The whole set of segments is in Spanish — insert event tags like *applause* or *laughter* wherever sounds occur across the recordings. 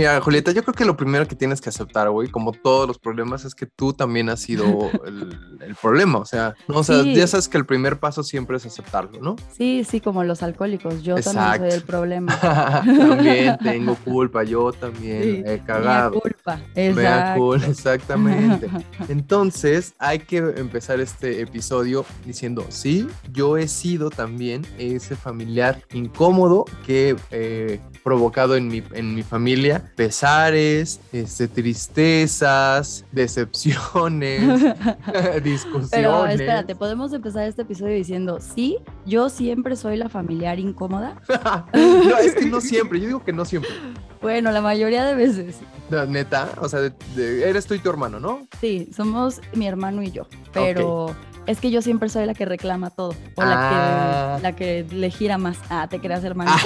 Mira, Julieta, yo creo que lo primero que tienes que aceptar, güey, como todos los problemas, es que tú también has sido *laughs* el, el problema. O sea, no, o sea, Sí. ya sabes que el primer paso siempre es aceptarlo, ¿no? Sí, sí, como los alcohólicos. Yo también soy el *laughs* problema. también *laughs* tengo culpa, yo también Sí, he mea cagado. culpa. Mea Exacto. culpa, exactamente. Entonces, hay que empezar este episodio diciendo, sí, yo he sido también ese familiar incómodo que he provocado en mi, en mi familia pesares, este, tristezas, decepciones, *laughs* *laughs* discusiones. Pero espérate, ¿podemos empezar este episodio diciendo, sí, yo siempre soy la familiar incómoda? *laughs* no, es que no siempre, yo digo que no siempre. Bueno, la mayoría de veces. No, Neta, o sea, de- de- eres tú y tu hermano, ¿no? Sí, somos mi hermano y yo, pero es que yo siempre soy la que reclama todo o la, Ah. que, la que le gira más. Ah, te creas, hermano. *laughs*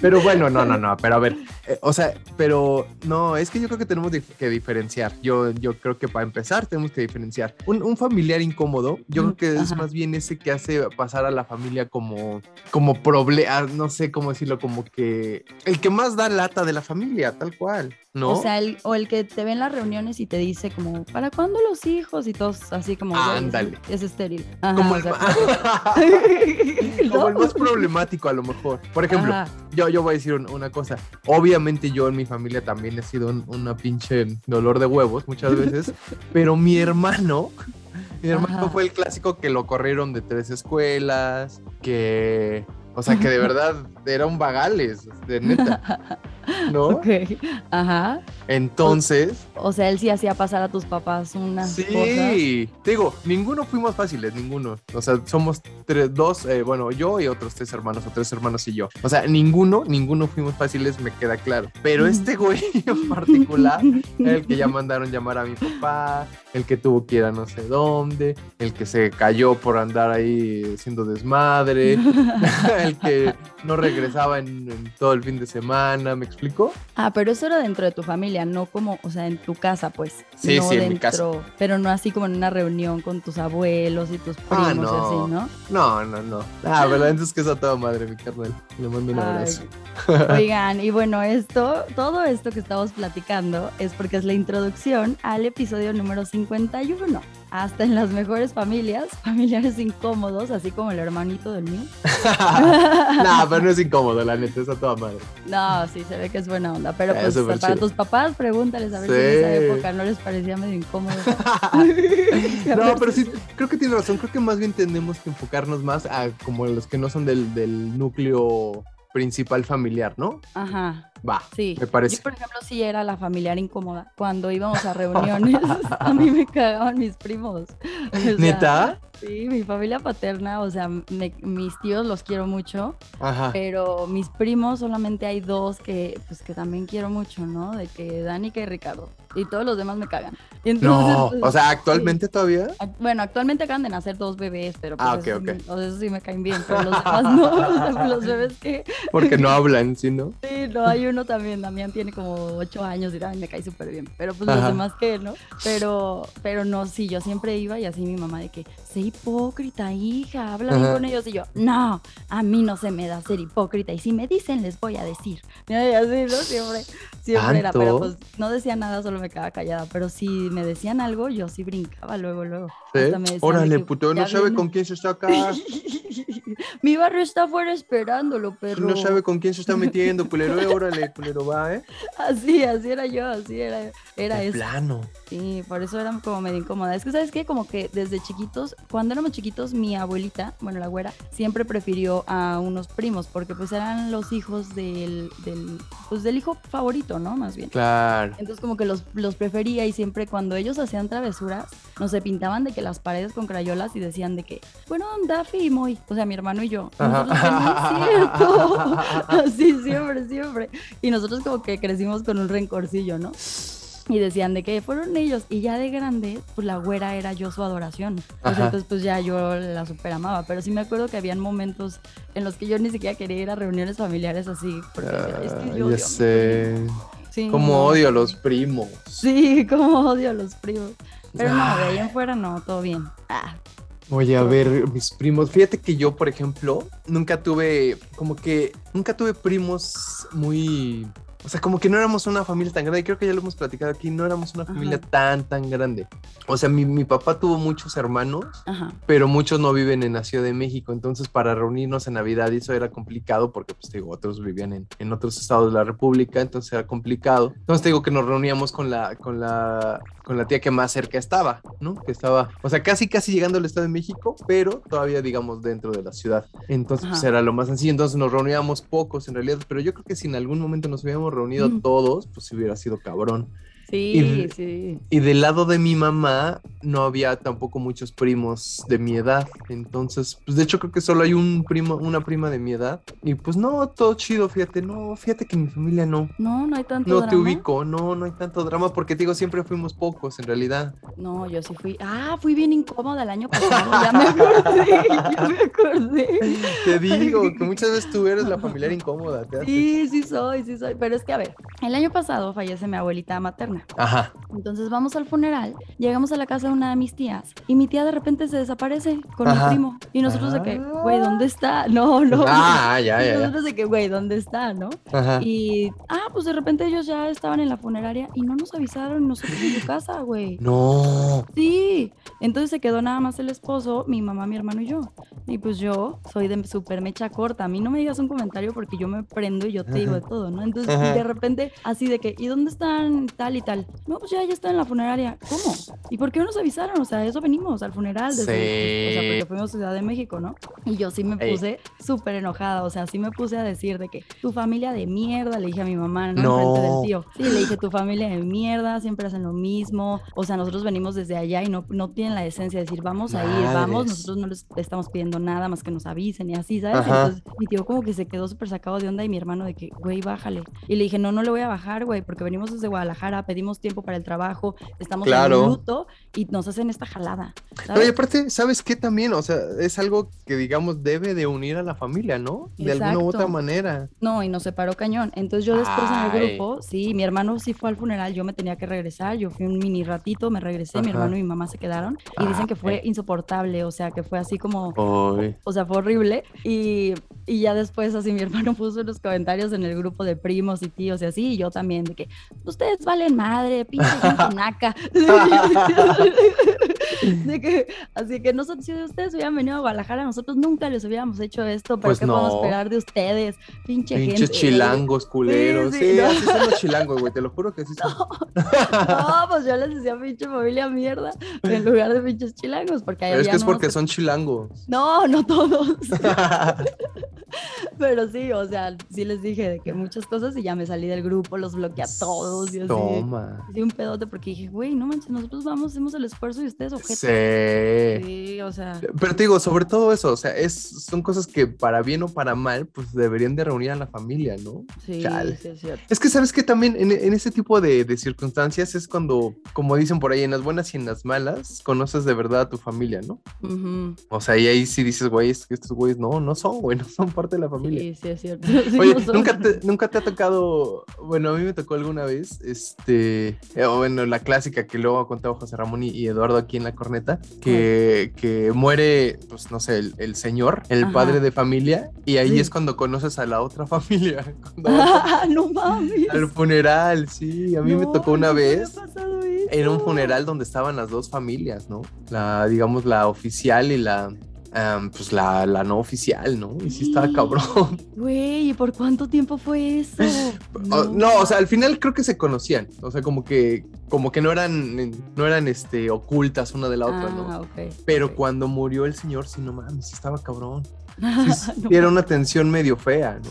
Pero bueno, no, no, no, pero a ver, eh, o sea, pero no, es que yo creo que tenemos que diferenciar. Yo, yo creo que para empezar tenemos que diferenciar. Un, un familiar incómodo, yo creo que es Ajá. más bien ese que hace pasar a la familia como, como problema, no sé cómo decirlo, como que el que más da lata de la familia, tal cual, ¿no? O sea, el, o el que te ve en las reuniones y te dice como, ¿para cuándo los hijos? Y todos así como, "Güey, es- Ándale. Es, estéril. Ajá, como, el, *laughs* más *laughs* problemático a lo mejor. Por ejemplo, Ajá. yo, yo voy a decir un- una cosa. Obviamente yo en mi familia también he sido un- una pinche dolor de huevos muchas veces, *laughs* pero mi hermano, mi hermano Ajá. fue el clásico que lo corrieron de tres escuelas, que, o sea, que de verdad era un vagales, de neta, *laughs* ¿no? Ok, ajá. Entonces, O sea, él sí hacía pasar a tus papás cosas. sí, te digo, ninguno fuimos fáciles, ninguno. O sea, somos tres, dos, eh, bueno, yo y otros tres hermanos, o tres hermanos y yo. O sea, ninguno, ninguno fuimos fáciles, me queda claro. Pero este güey *laughs* en particular, el que ya mandaron llamar a mi papá, el que tuvo que ir a no sé dónde, el que se cayó por andar ahí haciendo desmadre, *laughs* el que no regresaba en, en todo el fin de semana, ¿me explico? Ah, pero eso era dentro de tu familia, no como, o sea, en tu casa, pues. Sí, no sí, en mi casa. Pero no así como en una reunión con tus abuelos y tus primos Ah, y no. así, ¿no? No, no, no. Ah, verdad, entonces que es a toda madre, mi carnal. Le mando un Ay, abrazo. *laughs* Oigan, y bueno, esto, todo esto que estamos platicando es porque es la introducción al episodio número 51. Hasta en las mejores familias, *laughs* familiares incómodos, así como el hermanito del mío. *laughs* no, pero no es incómodo, la neta, es a toda madre. No, sí, se ve que es buena onda. Pero Ah, pues para chido. tus papás, pregúntales a ver si en esa época no les parecía medio incómodo. *laughs* no, pero sí, creo que tiene razón. Creo que más bien tenemos que enfocarnos más a como los que no son del, del núcleo principal familiar, ¿no? Ajá. Va, Sí, me parece. yo por ejemplo sí era la familiar incómoda. Cuando íbamos a reuniones, *laughs* a mí me cagaban mis primos. O sea, ¿Neta? Sí, mi familia paterna, o sea, me- mis tíos los quiero mucho, Ajá. pero mis primos solamente hay dos que, pues, que también quiero mucho, ¿no? De que Dani y Ricardo. Y todos los demás me cagan. *laughs* Entonces, No, pues, o sea, actualmente todavía. Bueno, actualmente acaban de nacer dos bebés, pero pues Ah, ok, eso, ok. sí me- o sea, eso sí me caen bien, pero los *laughs* demás no. O sea, los bebés que Porque no hablan, ¿sí, no? Sí, no, hay uno también, Damián tiene como ocho años y también me cae súper bien, pero pues los demás que, ¿no? *laughs* Pero, pero no, sí, yo siempre iba y así mi mamá de que, sé hipócrita, hija, habla bien con ellos y yo, no, a mí no se me da ser hipócrita y si me dicen les voy a decir. *laughs* Y así, ¿no? Siempre, siempre era, pero pues no decía nada, solo me quedaba callada, pero si me decían algo, yo sí brincaba luego, luego. ¿Sí? Hasta me decían de Órale, que, puto, no "Ya sabe viene". con quién se está acá. *laughs* Mi barrio está afuera esperándolo, perro. No sabe con quién se está metiendo, culero. *laughs* eh, Órale, culero, va, ¿eh? Así, así era yo, así era, era De eso. plano. Sí, por eso era como medio incómoda. Es que, ¿sabes qué? Como que desde chiquitos, cuando éramos chiquitos, mi abuelita, bueno, la güera, siempre prefirió a unos primos, porque pues eran los hijos del, del, pues del hijo favorito, ¿no? Más bien. Claro. Entonces como que los, los prefería y siempre cuando ellos hacían travesuras, nos se pintaban de que las paredes con crayolas y decían de que, bueno, Daffy y Moy, o sea, mi hermano y yo. Nosotros, "Que no es cierto. *laughs* Así siempre, siempre. Y nosotros como que crecimos con un rencorcillo, ¿no? Y decían de que fueron ellos. Y ya de grande, pues la güera era yo su adoración. Entonces pues ya yo la super amaba. Pero sí me acuerdo que habían momentos en los que yo ni siquiera quería ir a reuniones familiares así. Porque es que Ah, yo ya sé. primo". Sí, Como odio a los primos. Sí, *laughs* como odio a los primos. Pero no, de ahí en fuera no, todo bien. Ah, Oye, a ver, mis primos, fíjate que yo, por ejemplo, nunca tuve, como que, nunca tuve primos muy o sea, como que no éramos una familia tan grande. Creo que ya lo hemos platicado aquí. No éramos una familia tan, tan grande. O sea, mi, mi papá tuvo muchos hermanos, pero muchos no viven en la Ciudad de México. Entonces, para reunirnos en Navidad, eso era complicado porque, pues, digo, otros vivían en, en, otros estados de la República. Entonces, era complicado. Entonces, te digo que nos reuníamos con la, con la, con la tía que más cerca estaba, ¿no? Que estaba, o sea, casi, casi llegando al Estado de México, pero todavía, digamos, dentro de la ciudad. Entonces, pues, era lo más sencillo. Entonces, nos reuníamos pocos en realidad, pero yo creo que si en algún momento nos hubiéramos reunido todos, pues hubiera sido cabrón. Sí, sí. Y del lado de mi mamá no había tampoco muchos primos de mi edad. Entonces, pues de hecho creo que solo hay un primo, una prima de mi edad. Y pues no, todo chido, fíjate, no, fíjate que mi familia no. No, no hay tanto no drama. No te ubico, no, no hay tanto drama porque te digo, siempre fuimos pocos en realidad. No, yo sí fui. Ah, fui bien incómoda el año pasado, ya me acordé, ya me acordé. Te digo que *laughs* muchas veces tú eres la familiar incómoda. sí, sí soy, sí soy. Pero es que a ver, el año pasado fallece mi abuelita materna. Ajá. Entonces vamos al funeral, llegamos a la casa de una de mis tías y mi tía de repente se desaparece con mi primo. Y nosotros de que, güey, ¿dónde está? *laughs* No, no. Ah, ya, ya. Y nosotros de que, güey, ¿dónde está? ¿No? Ajá. Y, ah, pues de repente ellos ya estaban en la funeraria y no nos avisaron nosotros en su casa, güey. No. Sí. Entonces se quedó nada más el esposo, mi mamá, mi hermano y yo. Y pues yo soy de súper mecha corta. A mí no me digas un comentario porque yo me prendo y yo te digo de todo, ¿no? Entonces de repente así de que, ¿y dónde están tal y tal? No, pues ya, ya está en la funeraria. ¿Cómo? ¿Y por qué no nos avisaron? O sea, eso venimos al funeral. Desde, sí. o sea, porque fuimos a Ciudad de México, ¿no? Y yo sí me puse súper enojada. O sea, sí me puse a decir de que tu familia de mierda, le dije a mi mamá, ¿no? no. Enfrente del tío. Sí, le dije, tu familia de mierda, siempre hacen lo mismo. O sea, nosotros venimos desde allá y no, no tienen la esencia de decir, vamos a ir, vamos. Nosotros no les estamos pidiendo nada más que nos avisen y así, ¿sabes? Ajá. Entonces, mi tío como que se quedó súper sacado de onda y mi hermano de que, güey, bájale. Y le dije, no, no le voy a bajar, güey, porque venimos desde Guadalajara, pedimos tiempo para el trabajo, estamos Claro. en luto y nos hacen esta jalada. No, y ¿sabes? aparte, ¿sabes qué también? O sea, es algo que, digamos, debe de unir a la familia, ¿no? De alguna u otra Exacto. manera. No, y nos separó cañón. Entonces yo después en Ay. el grupo, sí, mi hermano sí fue al funeral, yo me tenía que regresar, yo fui un mini ratito, me regresé, mi Ajá. hermano y mi mamá se quedaron y dicen que fue insoportable, o sea, que fue así como, Ay. o sea, fue horrible. Y, y ya después así mi hermano *laughs* puso unos comentarios en el grupo de primos y tíos y así, y yo también, de que ustedes valen madre, pinche *laughs* gente naca. *laughs* de que, así que nosotros, si ustedes hubieran venido a Guadalajara, nosotros nunca les hubiéramos hecho esto, pero Pues ¿qué podemos no. esperar de ustedes? Pinche Pinches gente. chilangos, culeros. Sí, Sí, sí, no. así son los chilangos, güey. Te lo juro que así *laughs* son. No, pues yo les decía pinche familia mierda en lugar de pinches chilangos, porque ahí Pero es que es porque son chilangos. No, no todos. *laughs* Pero sí, o sea, sí les dije de que muchas cosas y ya me salí del grupo, los bloqueé a todos y así. Toma. Sí, un pedote porque dije, güey, no manches, nosotros vamos, hacemos el esfuerzo y ustedes objetos. Sí. Sí, o sea, Pero te digo, sobre todo eso, o sea, es, son cosas que para bien o para mal, pues deberían de reunir a la familia, ¿no? sí, Chale. sí es cierto. Es que sabes que también en, en ese tipo de, de circunstancias es cuando, como dicen por ahí, en las buenas y en las malas, conoces de verdad a tu familia, ¿no? Ujú. O sea, y ahí sí dices, güey, estos güeyes no, no son, güey, no son parte de la familia. Sí, sí es cierto. *laughs* Sí, Oye, no ¿nunca te, nunca te ha tocado, bueno, a mí me tocó alguna vez, este, eh, o bueno, la clásica que luego ha contado José Ramón y, y Eduardo aquí en la corneta, que, que muere, pues no sé, el, el señor, el Ajá. padre de familia, y ahí Sí. es cuando conoces a la otra *laughs* familia, Ah, *laughs* no mames. al funeral, sí, a mí me No, tocó una me vez en un funeral donde estaban las dos familias, ¿no? La, digamos, la oficial y la, am, pues la, la no oficial, ¿no? Y sí estaba cabrón. *laughs* Güey, ¿y por cuánto tiempo fue eso? *laughs* No, o sea, al final creo que se conocían, o sea, como que, como que no eran, no eran, este, ocultas una de la otra, ah, ¿no? ok. Pero cuando murió el señor, sí, no mames, sí estaba cabrón. *laughs* Sí, No era una tensión medio fea, ¿no?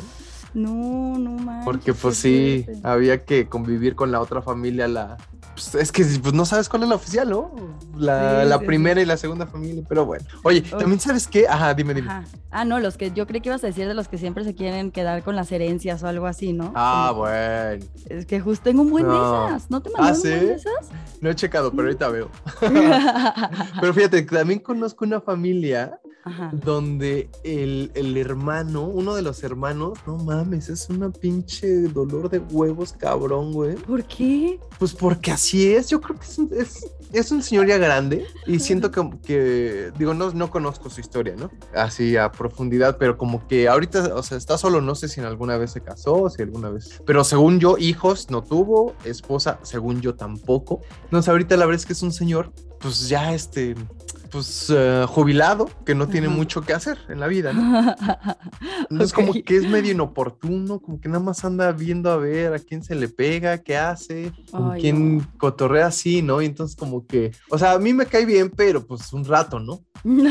No, no manches. Porque pues sí, había que convivir con la otra familia, la... Pues, es que pues, no sabes cuál es la oficial, ¿no? La, Sí, la sí, primera y la segunda familia, pero bueno. Oye, también sabes qué, ajá, dime, dime. Ajá. Ah, no, los que yo creí que ibas a decir de los que siempre se quieren quedar con las herencias o algo así, ¿no? Ah, Como- bueno. Es que justo tengo un buen No. de esas. ¿No te mandaron ¿Ah, un buen de esas? No he checado, pero ahorita veo. *laughs* Pero fíjate, también conozco una familia donde el, el, hermano, uno de los hermanos, no mames, es una pinche dolor de huevos cabrón, güey. ¿Por qué? Pues porque así es, yo creo que es, es, es un señor ya grande y siento que, que, digo, no, no conozco su historia, ¿no? Así a profundidad, pero como que ahorita, o sea, está solo, no sé si en alguna vez se casó, si alguna vez, pero según yo, hijos no tuvo, esposa, según yo tampoco. Entonces ahorita la verdad es que es un señor, pues ya este, pues eh, jubilado, que no tiene mucho que hacer en la vida, ¿no? *laughs* Entonces como que es medio inoportuno, como que nada más anda viendo a ver a quién se le pega, qué hace, con quién cotorrea así, ¿no? Y entonces como que, o sea, a mí me cae bien, pero pues un rato, ¿no?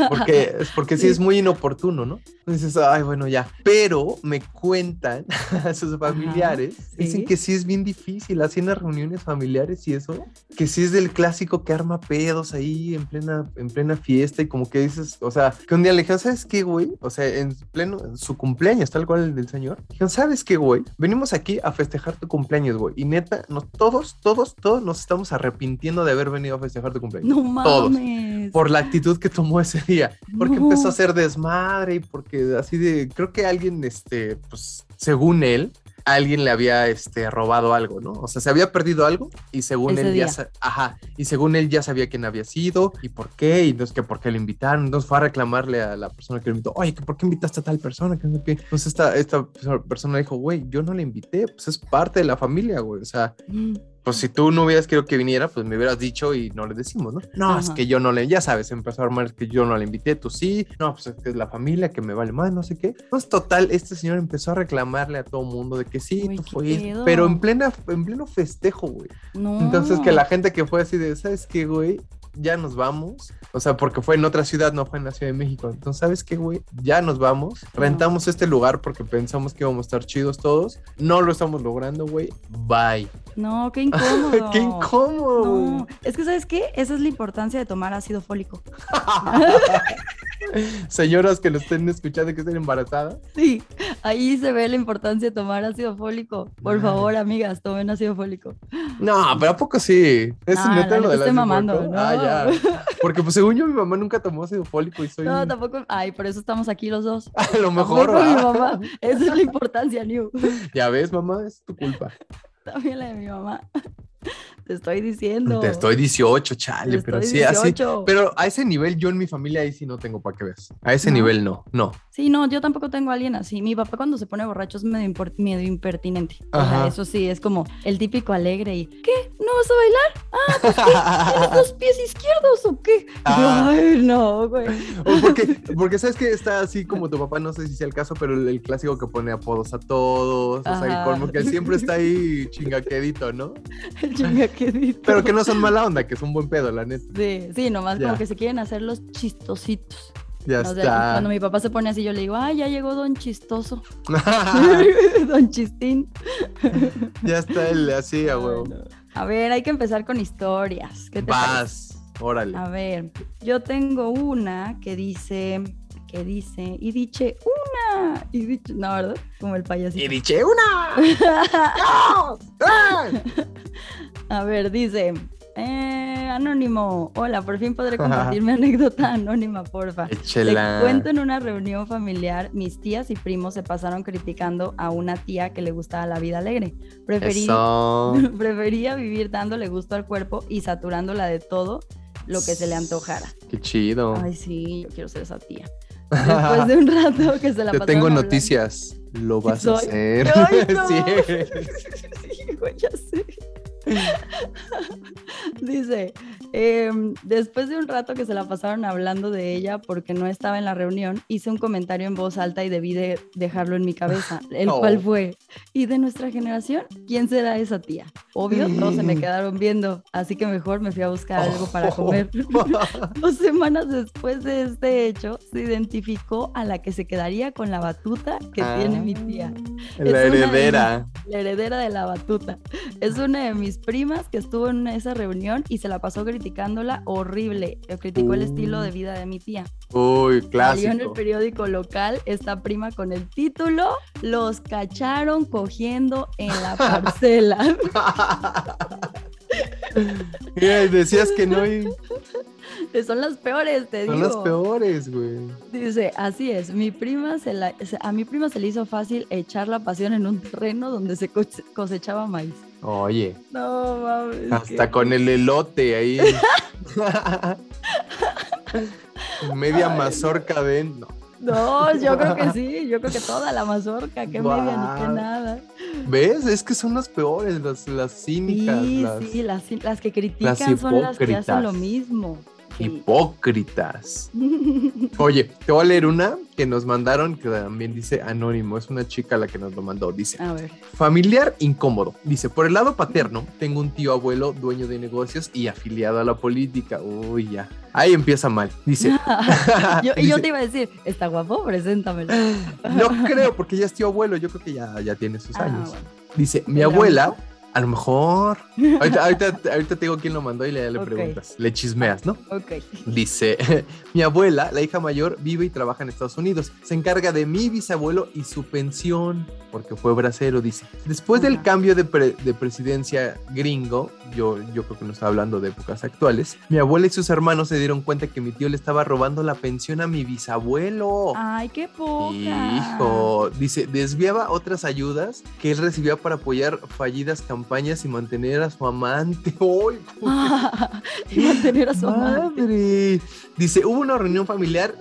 Porque, *laughs* porque sí es muy inoportuno, ¿no? Entonces, ay, bueno, ya. Pero me cuentan *laughs* a sus familiares, dicen que sí es bien difícil, así en las reuniones familiares y eso, que sí es del clásico que arma pedos ahí en plena, en plena fiesta y como que dices, o sea, que un día le dijeron, ¿sabes qué, güey? O sea, en pleno, en su cumpleaños, tal cual el del señor, dijeron, ¿sabes qué, güey? Venimos aquí a festejar tu cumpleaños, güey. Y neta, no, todos, todos, todos nos estamos arrepintiendo de haber venido a festejar tu cumpleaños. No mames. Todos. Por la actitud que tomó ese día. Porque empezó a hacer desmadre y porque así de, creo que alguien, este, pues, según él, alguien le había este, robado algo, ¿no? O sea, se había perdido algo y según él ya, ajá, y según él ya sabía quién había sido y por qué, y entonces que por qué lo invitaron, entonces fue a reclamarle a la persona que lo invitó, oye, ¿por qué invitaste a tal persona? Entonces esta, esta persona dijo, güey, yo no le invité, pues es parte de la familia, güey, o sea, mm pues si tú no hubieras querido que viniera, pues me hubieras dicho y no le decimos, ¿no? No, es que yo no le, ya sabes, empezó a armar que yo no le invité, tú sí, no, pues es que es la familia que me vale más, no sé qué. Pues total, este señor empezó a reclamarle a todo mundo de que sí, tú fuiste, pero en plena, en pleno festejo, güey. No. Entonces que la gente que fue así de, ¿sabes qué, güey? Ya nos vamos. O sea, porque fue en otra ciudad, no fue en la Ciudad de México. Entonces, ¿sabes qué, güey? Ya nos vamos. Rentamos este lugar porque pensamos que íbamos a estar chidos todos. No lo estamos logrando, güey. Bye. No, qué incómodo. *laughs* qué incómodo. No. Es que, ¿sabes qué? Esa es la importancia de tomar ácido fólico. *laughs* Señoras que lo estén escuchando que estén embarazadas. Sí, ahí se ve la importancia de tomar ácido fólico. Por favor, amigas, tomen ácido fólico. No, pero ¿a poco sí? Es ah, lo de mamando, ¿no? Ah, ya. *laughs* Porque pues según yo mi mamá nunca tomó ácido fólico y soy... No, tampoco. Ay, por eso estamos aquí los dos. *laughs* A lo mejor. mi mamá. Esa es la importancia, New. Ya ves, mamá, es tu culpa. También la de mi mamá. Te estoy diciendo. Te estoy 18, chale, pero sí, así. Pero a ese nivel, yo en mi familia ahí sí no tengo para que veas. A ese nivel no, no. Sí, no, yo tampoco tengo a alguien así. Mi papá cuando se pone borracho es medio, medio impertinente. O sea, eso sí, es como el típico alegre y ¿qué? ¿No vas a bailar? Ah, pues ¿qué? ¿Tienes dos pies izquierdos o qué? Ah. Ay, no, güey. Porque, porque sabes que está así como tu papá, no sé si sea el caso, pero el, clásico que pone apodos a todos. O sea, como que siempre está ahí chingaquedito, ¿no? *laughs* El chingaquedito. Pero que no son mala onda, que es un buen pedo, la neta. Sí, sí, nomás como que se quieren hacer los chistositos. Ya está. Cuando mi papá se pone así, yo le digo, ay, ya llegó Don Chistoso. *laughs* *laughs* don Chistín. *laughs* ya está él así, a huevo. A ver, hay que empezar con historias. ¿Qué te Vas, órale. A ver, yo tengo una que dice, que dice, y dice una, y dice, no, ¿verdad? Como el payasito. Y dice una. *laughs* a ver, dice, eh, anónimo, hola, por fin podré compartir mi *laughs* anécdota anónima, porfa. Échela. Te cuento en una reunión familiar, mis tías y primos se pasaron criticando a una tía que le gustaba la vida alegre. *laughs* Prefería vivir dándole gusto al cuerpo y saturándola de todo lo que se le antojara. Qué chido. Ay, sí, yo quiero ser esa tía. Después de un rato que se la Te tengo noticias. Lo vas a hacer. *laughs* sí. *laughs* sí, ya sé. *laughs* Dice, em, después de un rato que se la pasaron hablando de ella porque no estaba en la reunión, hice un comentario en voz alta y debí de dejarlo en mi cabeza, *laughs* el cual fue, ¿y de nuestra generación? ¿Quién será esa tía? Obvio, todos se me quedaron viendo, así que mejor me fui a buscar algo para comer. *laughs* *laughs* Dos semanas después de este hecho, se identificó a la que se quedaría con la batuta que tiene mi tía. La heredera. la heredera de la batuta. Es una de mis primas que estuvo en esa reunión y se la pasó criticándola horrible. Criticó el estilo de vida de mi tía. Uy, clásico. Salió en el periódico local esta prima con el título Los cacharon cogiendo en la parcela. *laughs* decías que no. *laughs* Son las peores, te Son digo. las peores, güey. Dice, así es, mi prima se la, a mi prima se le hizo fácil echar la pasión en un terreno donde se cose- cosechaba maíz. Oye, No mames. hasta con el elote ahí. *laughs* Media mazorca ven. No. No, yo creo que sí, *laughs* yo creo que toda la mazorca, que media ni que nada. ¿Ves? Es que son las peores, las, las cínicas, Sí, las sí, las, las que critican son las que hacen lo mismo. Sí. hipócritas. *laughs* Oye, te voy a leer una que nos mandaron, que también dice anónimo. Es una chica la que nos lo mandó. Dice, A ver. familiar incómodo. Dice, por el lado paterno, tengo un tío abuelo dueño de negocios y afiliado a la política. Uy, ya. Ahí empieza mal. Dice, *laughs* yo, y *laughs* yo te iba a decir, está guapo, preséntamelo. no creo, porque ya es tío abuelo. Yo creo que ya, ya tiene sus Ah, años. bueno. Dice, mi ¿Tendrá abuela? A lo mejor. Ahorita, *laughs* ahorita, ahorita te digo quién lo mandó y le, le preguntas. Le chismeas, ¿no? Ok. Dice, *laughs* mi abuela, la hija mayor, vive y trabaja en Estados Unidos. Se encarga de mi bisabuelo y su pensión, porque fue bracero, dice. Después del cambio de, pre- de presidencia gringo, yo, yo creo que no está hablando de épocas actuales, mi abuela y sus hermanos se dieron cuenta que mi tío le estaba robando la pensión a mi bisabuelo. Ay, qué poca. Hijo, dice, desviaba otras ayudas que él recibía para apoyar fallidas campañas y mantener a su amante. *laughs* ¡Ay, y *laughs* mantener a su amante. madre! Dice, hubo una reunión familiar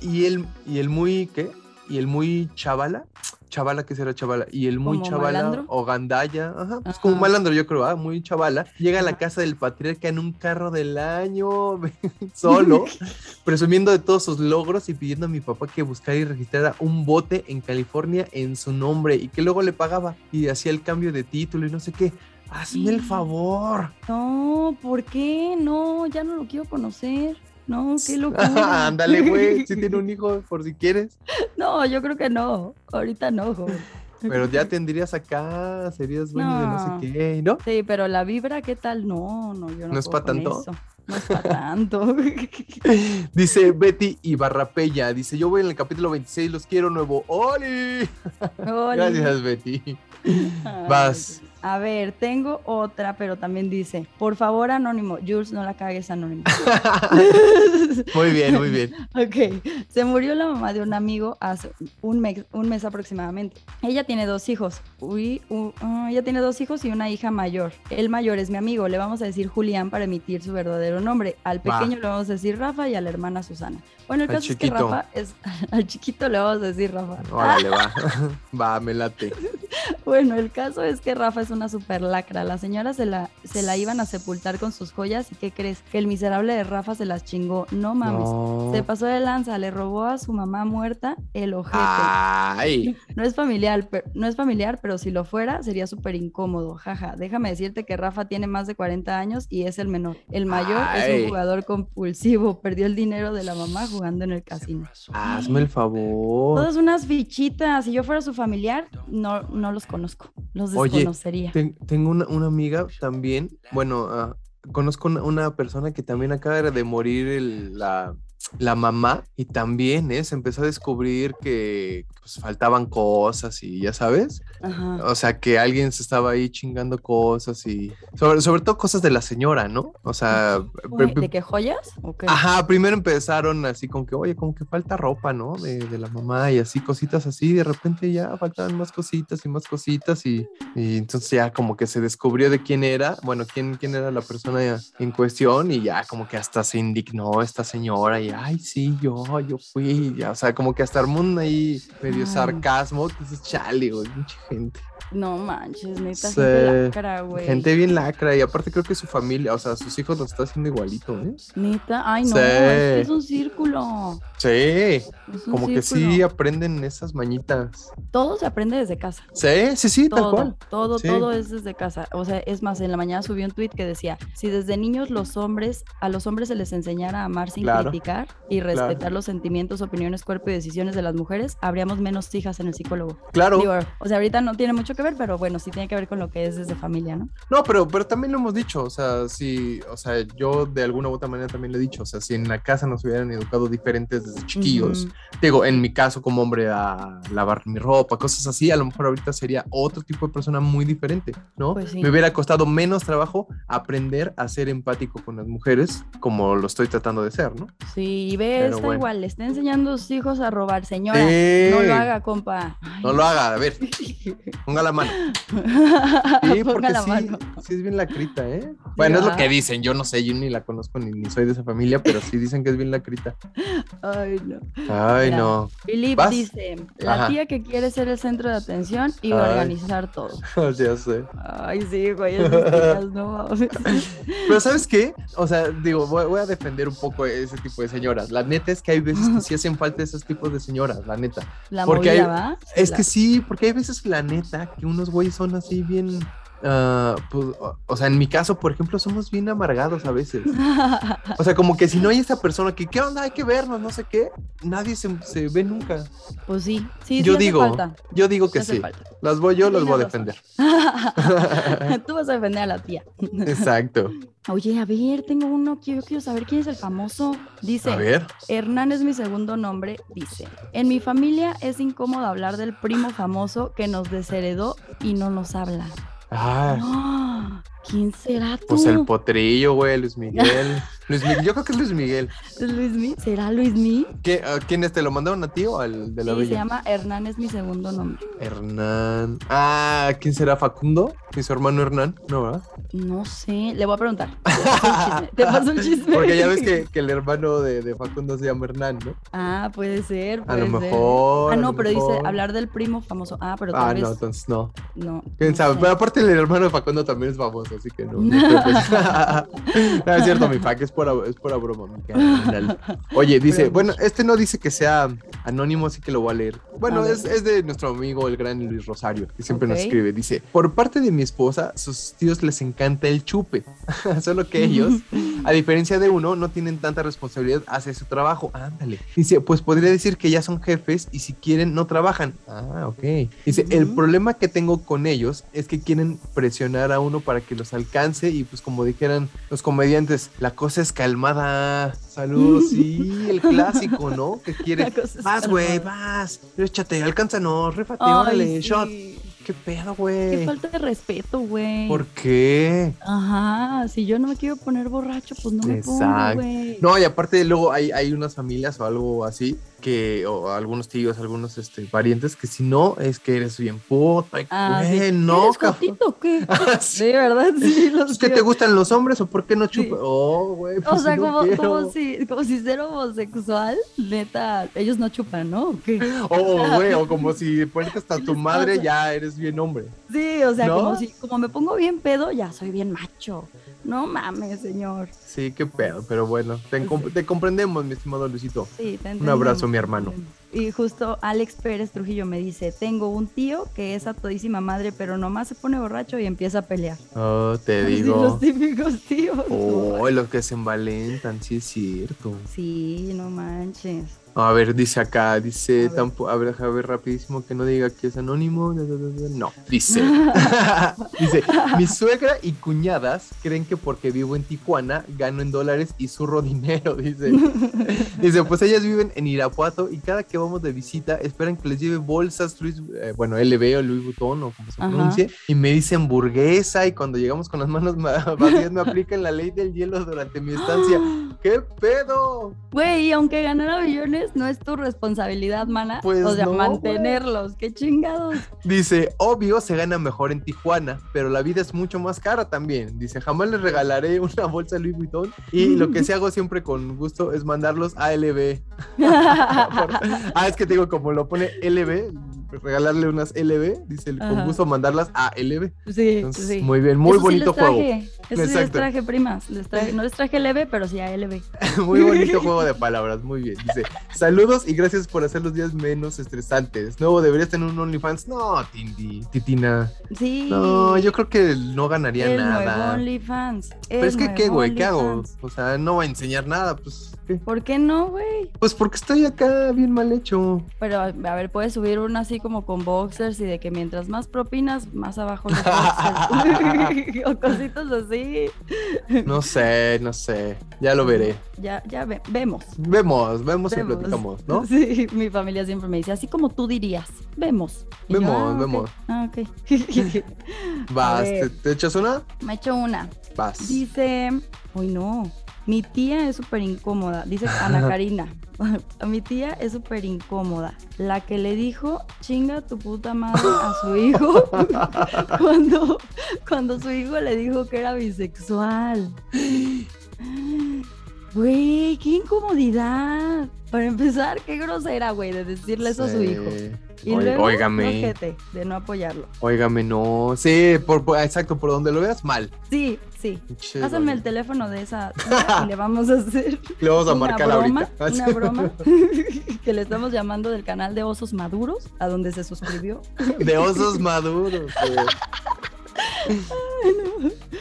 y el, y el muy, ¿qué? Y el muy chavala, chavala, ¿qué será chavala? Y el muy ¿Como chavala malandro? o gandalla, ajá, pues Ajá. como malandro yo creo, ah, muy chavala, llega a la casa del patriarca en un carro del año, *laughs* solo, *laughs* presumiendo de todos sus logros y pidiendo a mi papá que buscara y registrara un bote en California en su nombre y que luego le pagaba y hacía el cambio de título y no sé qué. Hazme el favor. No, ¿por qué? No, ya no lo quiero conocer. No, qué *laughs* locura. Ándale, güey, si tiene *laughs* un hijo, por si quieres. No, yo creo que no. Ahorita no, joven. Pero ya tendrías acá, serías dueño de no No. sé qué, ¿no? Sí, pero la vibra, ¿qué tal? No, no, yo no. ¿No es puedo pa' con tanto? eso. No es para tanto. *laughs* Dice Betty Ibarrapella, dice, yo voy en el capítulo 26, los quiero nuevo. ¡Oli! Oli. Gracias, Betty. Ay, Vas. A ver, tengo otra, pero también dice, por favor, anónimo, Jules, no la cagues anónimo. *laughs* Muy bien, muy bien. Ok, se murió la mamá de un amigo hace un mes, un mes aproximadamente. Ella tiene dos hijos. Uy, u- ah, ella tiene dos hijos y una hija mayor. El mayor es mi amigo. Le vamos a decir Julián para emitir su verdadero nombre. Al pequeño le vamos a decir Rafa y a la hermana Susana. Bueno, el Al caso es que. Rafa es *laughs* al chiquito le vamos a decir Rafa. Órale, *laughs* va. Va, me late. Bueno, el caso es que Rafa es una super lacra. La señora se la, se la iban a sepultar con sus joyas y ¿qué crees? Que el miserable de Rafa se las chingó. No mames. No. Se pasó de lanza, le robó a su mamá muerta el ojete. Ay. No es familiar, pero, no es familiar, pero si lo fuera sería súper incómodo. Jaja, déjame decirte que Rafa tiene más de 40 años y es el menor. El mayor es un jugador compulsivo, perdió el dinero de la mamá jugando en el casino. Hazme el favor. Todas unas fichitas, si yo fuera su familiar, no, no los conozco, los Oye, tengo una, amiga también, bueno, ah, conozco una, persona que también acaba de morir la, la mamá y también ¿eh? se empezó a descubrir que pues, faltaban cosas y ya sabes, Ajá. o sea, que alguien se estaba ahí chingando cosas y sobre, sobre todo cosas de la señora, ¿no? O sea, pri- ¿De qué joyas? ¿O qué? Ajá, primero empezaron así con que, oye, como que falta ropa, ¿no? De, de la mamá y así, cositas así, de repente ya faltaban más cositas y más cositas y, y entonces ya como que se descubrió de quién era, bueno, quién, quién era la persona en cuestión y ya como que hasta se indignó esta señora y, ay, sí, yo, yo fui, ya, o sea, como que hasta armó un ahí medio Ay. sarcasmo, que dices, chale, güey, mucha gente. No manches, neta, Sí, gente lacra, güey. Gente bien lacra y aparte creo que su familia, o sea, sus hijos lo está haciendo igualito, ¿eh? Neta, ay no, Sí. es, un círculo. Sí, es un como que sí aprenden esas mañitas. Todo se aprende desde casa. Sí, sí, sí, tal Todo, cual. todo, Sí. todo es desde casa. O sea, es más, en la mañana subí un tweet que decía, si desde niños los hombres, a los hombres se les enseñara a amar sin Claro. criticar y respetar los sentimientos, opiniones, cuerpo y decisiones de las mujeres, habríamos menos hijas en el psicólogo. Claro. Digo, o sea, ahorita no tiene mucho que ver, pero bueno, sí tiene que ver con lo que es desde familia, ¿no? No, pero, pero también lo hemos dicho, o sea, sí, o sea, yo de alguna u otra manera también lo he dicho, o sea, si en la casa nos hubieran educado diferentes desde chiquillos, digo, en mi caso como hombre a lavar mi ropa, cosas así, a lo mejor ahorita sería otro tipo de persona muy diferente, ¿no? Pues sí. Me hubiera costado menos trabajo aprender a ser empático con las mujeres como lo estoy tratando de ser, ¿no? Sí, y ve, Pero está bueno. igual, le está enseñando a sus hijos a robar, señora. No lo haga, compa. Ay. No lo haga, a ver, *laughs* ponga la mano. *laughs* Sí, porque la sí, mano. sí es bien la crita, ¿eh? Bueno, es lo ah. que dicen, yo no sé, yo ni la conozco ni, ni soy de esa familia, pero sí dicen que es bien la crita. Ay, no. Ay, Mira. no. Philip dice, la Ajá. tía que quiere ser el centro de atención y Ay. organizar todo. *laughs* ya sé. Ay, sí, güey, esas tías, no. *laughs* Pero ¿sabes qué? O sea, digo, voy, voy a defender un poco ese tipo de señoras. La neta es que hay veces que sí hacen falta esos tipos de señoras, la neta. La Porque movida, hay- ¿va? Es La- que sí, porque hay veces, la neta, que unos güeyes son así bien... pues, o, o sea, en mi caso, por ejemplo, somos bien amargados a veces. *laughs* O sea, como que si no hay esa persona que, ¿qué onda? Hay que vernos, no sé qué. Nadie se, se ve nunca. Pues sí, sí, yo sí hace digo, falta. yo digo que sí. falta. Las voy yo, las voy a defender. *laughs* Tú vas a defender a la tía. *laughs* Exacto. Oye, a ver, tengo uno que yo quiero saber quién es el famoso. Dice, A ver. Hernán es mi segundo nombre. Dice, en mi familia es incómodo hablar del primo famoso que nos desheredó y no nos habla. Ah, ¡Ah! ¿Quién será tú? pues el potrillo, güey, Luis Miguel. *laughs* Luis Miguel, yo creo que es Luis Miguel. Luismi, ¿será Luismi? ¿Qué, a ¿Quién es? ¿Te lo mandaron a ti o al de la Sí, se llama Hernán es mi segundo nombre. Hernán. Ah, ¿quién será Facundo? ¿Y su hermano Hernán? No, ¿verdad? No sé, le voy a preguntar. *laughs* Te paso el chisme. Porque ya ves que, que el hermano de, de Facundo se llama Hernán, ¿no? Ah, puede ser. A lo ser. mejor, Ah, no, pero dice hablar del primo famoso. Ah, pero Ah, tal no, vez. entonces no. No. ¿Quién no sabe? sé. Pero aparte el hermano de Facundo también es famoso, así que no. *laughs* *laughs* no, es cierto, mi Fac, es pura, es pura broma. Oye, dice, bueno, este no dice que sea anónimo, así que lo voy a leer. Bueno, es, es de nuestro amigo el gran Luis Rosario, que siempre nos escribe. Dice, por parte de mi esposa, sus tíos les encanta el chupe, *laughs* solo que ellos, a diferencia de uno, no tienen tanta responsabilidad hacia su trabajo. Ándale. Dice, pues podría decir que ya son jefes y si quieren no trabajan. Ah, ok. Dice, el problema que tengo con ellos es que quieren presionar a uno para que los alcance y pues como dijeran los comediantes, la cosa es calmada. Saludos, *laughs* sí, el clásico, ¿no? Que quiere, vas, güey, vas, échate, alcánzanos, réfate, Ay, órale, sí. shot. ¿Qué pedo, Qué güey? falta de respeto, güey. ¿Por qué? Ajá, si yo no me quiero poner borracho, pues no me pongo, güey. No, y aparte luego hay, hay unas familias o algo así que, o algunos tíos, algunos este, parientes, que si no, es que eres bien puta. Ah, sí. no, ¿Eres cabrón. jotito o qué? *laughs* Ah, sí. Sí, ¿verdad? Sí, *laughs* los ¿Es que te gustan los hombres o por qué no Sí. chupas? Oh, güey. O pues sea, si como, como, si, como si ser homosexual, neta, ellos no chupan, ¿no? ¿O qué? O, *laughs* o, güey, o como si pones hasta ¿Qué tu madre, pasa? ya eres bien hombre. Sí, o sea, ¿No? como si, como me pongo bien pedo, ya soy bien macho. No mames, señor. Sí, qué pedo, pero bueno, te, comp- te comprendemos, mi estimado Luisito. Sí, te Un abrazo, mi hermano. Y justo Alex Pérez Trujillo me dice, tengo un tío que es a todísima madre, pero nomás se pone borracho y empieza a pelear. Oh, te digo. los típicos tíos. Oh, los que se envalentan, sí es cierto. Sí, no manches. A ver, dice acá, dice, A ver. tampoco, a ver, a ver, rapidísimo que no diga que es anónimo. No, dice, *laughs* *laughs* dice, mi suegra y cuñadas creen que porque vivo en Tijuana gano en dólares y zurro dinero, *laughs* dice. Dice, pues ellas viven en Irapuato y cada que vamos de visita esperan que les lleve bolsas, Luis, eh, bueno, LV o Louis Vuitton o como se Ajá. pronuncie, y me dicen burguesa y cuando llegamos con las manos ma- vacías me aplican la ley del hielo durante mi estancia. *gasps* ¿Qué pedo? Güey, aunque ganara millones, no es tu responsabilidad, mana. Pues o sea, no, mantenerlos. Qué chingados. Dice, obvio se gana mejor en Tijuana, pero la vida es mucho más cara también. Dice, jamás les regalaré una bolsa Louis Vuitton y lo que sí hago siempre con gusto es mandarlos a LB. *laughs* Ah, es que te digo, como lo pone LB, regalarle unas LB, dice, con gusto mandarlas a LB. sí, Entonces, sí. muy bien, muy Eso sí bonito les juego. traje. Eso sí les traje, primas. Les traje- no les traje LB, pero sí a LB. *laughs* Muy bonito *laughs* juego de palabras, muy bien. Dice, saludos y gracias por hacer los días menos estresantes. Nuevo, ¿deberías tener un OnlyFans? No, Tindy, Titina. Sí. No, yo creo que no ganaría el nuevo nada. OnlyFans. Pero es que, ¿qué, güey? ¿Qué hago? O sea, no voy a enseñar nada, pues, ¿qué? ¿Por qué no, güey? Pues porque estoy acá bien mal hecho. Pero a ver, puedes subir una así así como con boxers y de que mientras más propinas, más abajo los *laughs* boxers. o cositas así. No sé, no sé. Ya lo veré. Ya, ya vemos. Vemos, vemos, y platicamos, ¿no? *laughs* Sí, mi familia siempre me dice, así como tú dirías, vemos. vemos, ah, vemos. Ah, ok. *laughs* Vas, ¿te, echas una? Me echo una. Vas. Dice, uy no, mi tía es súper incómoda, dice *laughs* Ana Karina. *laughs* Mi tía es súper incómoda. La que le dijo, chinga tu puta madre a su *laughs* hijo cuando, cuando su hijo le dijo que era bisexual. Güey, qué incomodidad. Para empezar, qué grosera, güey, de decirle eso a su hijo. Y luego, óigame. de no apoyarlo. Óigame, no. Sí, por, exacto, por donde lo veas, mal. Sí, sí. Pásame el teléfono de esa *laughs* y le vamos a hacer. Le vamos a marcar broma, Una *laughs* broma *laughs* que le estamos llamando del canal de Osos Maduros, a donde se suscribió. De Osos Maduros,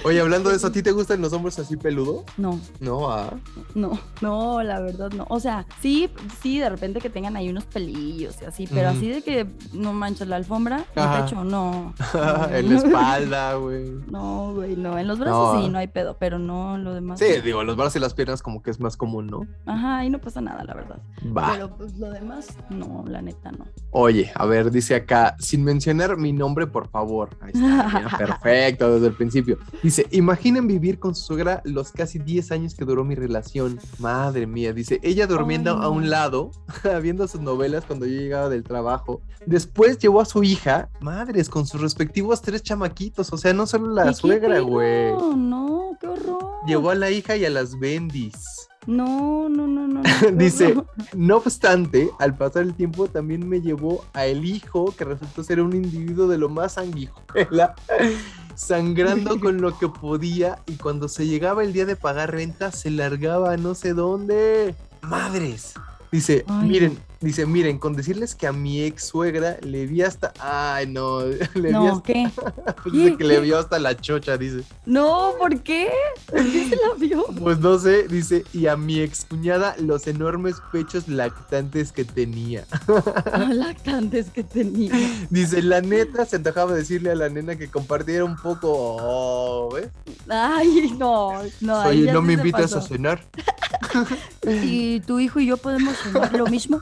Oye, hablando de eso, ¿a ti te gustan los hombres así peludos? No. No, ah. No, no, la verdad no. O sea, sí, sí, de repente que tengan ahí unos pelillos y así, pero así de que no manchas la alfombra, el pecho, no. *laughs* en la espalda, güey. No, güey, no. En los brazos sí, no hay pedo, pero no lo demás. Sí, digo, los brazos y las piernas como que es más común, ¿no? Ajá, ahí no pasa nada, la verdad. Va. Pero pues lo demás, no, la neta no. Oye, a ver, dice acá, sin mencionar mi nombre, por favor. Ahí está, *laughs* perfecto, desde el principio. Dice, imaginen vivir con su suegra los casi 10 años que duró mi relación. Madre mía, dice, ella durmiendo a un lado, *laughs* viendo sus novelas cuando yo llegaba del trabajo. Después llevó a su hija, madres, con sus respectivos tres chamaquitos. O sea, no solo la suegra, güey. No, no, qué horror. Llevó a la hija y a las bendis. No, no, no, no. *laughs* Dice, no obstante, al pasar el tiempo también me llevó a el hijo que resultó ser un individuo de lo más sanguijuela *laughs* sangrando *laughs* con lo que podía y cuando se llegaba el día de pagar renta se largaba a no sé dónde. Madres. Dice, miren, dice, miren, con decirles que a mi ex suegra le vi hasta. Ay, no. *laughs* Le no, vi hasta... *laughs* ¿qué? dice que le vio hasta la chocha, dice. No, ¿por qué? ¿Por qué se la vio? *laughs* Pues no sé, dice, y a mi ex cuñada los enormes pechos lactantes que tenía. lactantes que tenía. Dice, la neta, se antojaba decirle a la nena que compartiera un poco. Oh, ¿ves? Ay, no, no. Oye, ¿no me invitas a cenar? ¿Y tu hijo y yo podemos cenar lo mismo?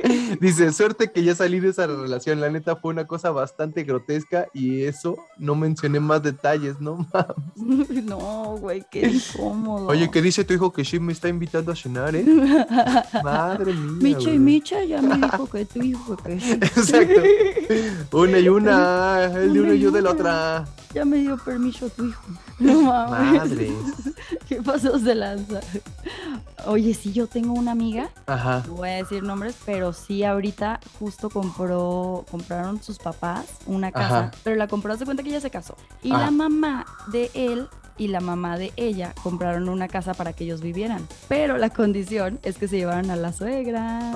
Dice, suerte que ya salí de esa relación. La neta fue una cosa bastante grotesca y eso no mencioné más detalles, ¿no? *laughs* no, güey, qué *laughs* incómodo. Oye, ¿qué dice tu hijo que sí me está invitando a cenar, eh? *laughs* Madre mía. Micha y Micha ya me dijo que tu hijo que. Exacto. Una y una, el de una y yo de la otra. Ya me dio permiso tu hijo. No mames. Madre. ¿Qué pasó de lanza? Oye, sí, yo tengo una amiga. Ajá. No voy a decir nombres, pero sí ahorita justo compró, compraron sus papás una casa, pero la compró, hace cuenta que ella se casó. Y la mamá de él y la mamá de ella compraron una casa para que ellos vivieran. Pero la condición es que se llevaran a la suegra.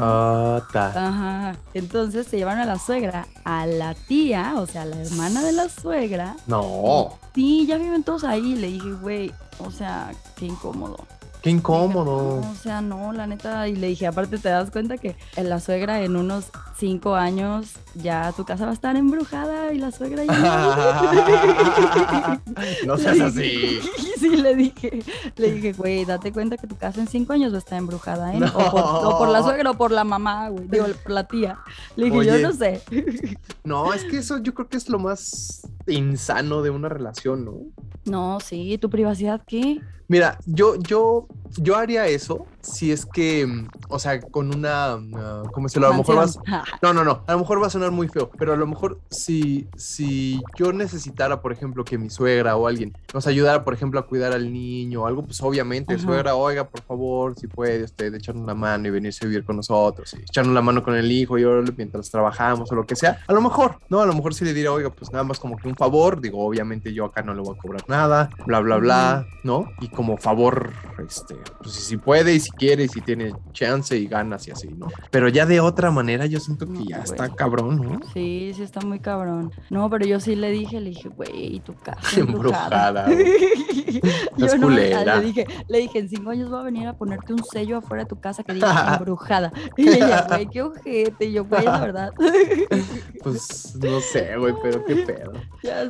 Ajá. Entonces se llevaron a la suegra, a la tía, o sea, la hermana de la suegra. No. Sí, ya viven todos ahí. Le dije, güey, o sea, qué incómodo. Qué incómodo. o sea, no, la neta. Y le dije, aparte, te das cuenta que la suegra en unos cinco años ya tu casa va a estar embrujada y la suegra ya. *laughs* no seas así. *laughs* Sí, le dije, le dije, güey, date cuenta que tu casa en cinco años va a estar embrujada, ¿eh? O, por, la suegra o por la mamá, güey, digo, por la tía. Le dije, yo no sé. *laughs* no, es que eso yo creo que es lo más insano de una relación, ¿no? No, sí, ¿tu privacidad qué? Mira, yo, yo, yo haría eso si es que, o sea, con una, uh, ¿cómo se lo? A lo mejor vas, no, no, no, a lo mejor va a sonar muy feo, pero a lo mejor si, si yo necesitara, por ejemplo, que mi suegra o alguien nos ayudara, por ejemplo, a cuidar al niño o algo, pues obviamente, suegra, oiga, por favor, si puede usted echarnos una mano y venirse a vivir con nosotros, y echarnos la mano con el hijo y mientras trabajamos o lo que sea, a lo mejor, ¿no? A lo mejor si le diría, oiga, pues nada más como que un favor, digo, obviamente yo acá no le voy a cobrar nada, bla, bla, bla, ¿no? Y como favor, este, pues si puede y si quiere y si tiene chance y ganas y así, ¿no? Pero ya de otra manera yo siento que ya está cabrón, ¿no? Sí, sí está muy cabrón. No, pero yo sí le dije, le dije, güey, tu casa *laughs* embrujada. *laughs* yo no, le dije, le dije, en cinco años voy a venir a ponerte un sello afuera de tu casa que diga *laughs* embrujada. Y ella, güey, qué ojete. Y yo, güey, la verdad. pues no sé, güey, pero qué pedo.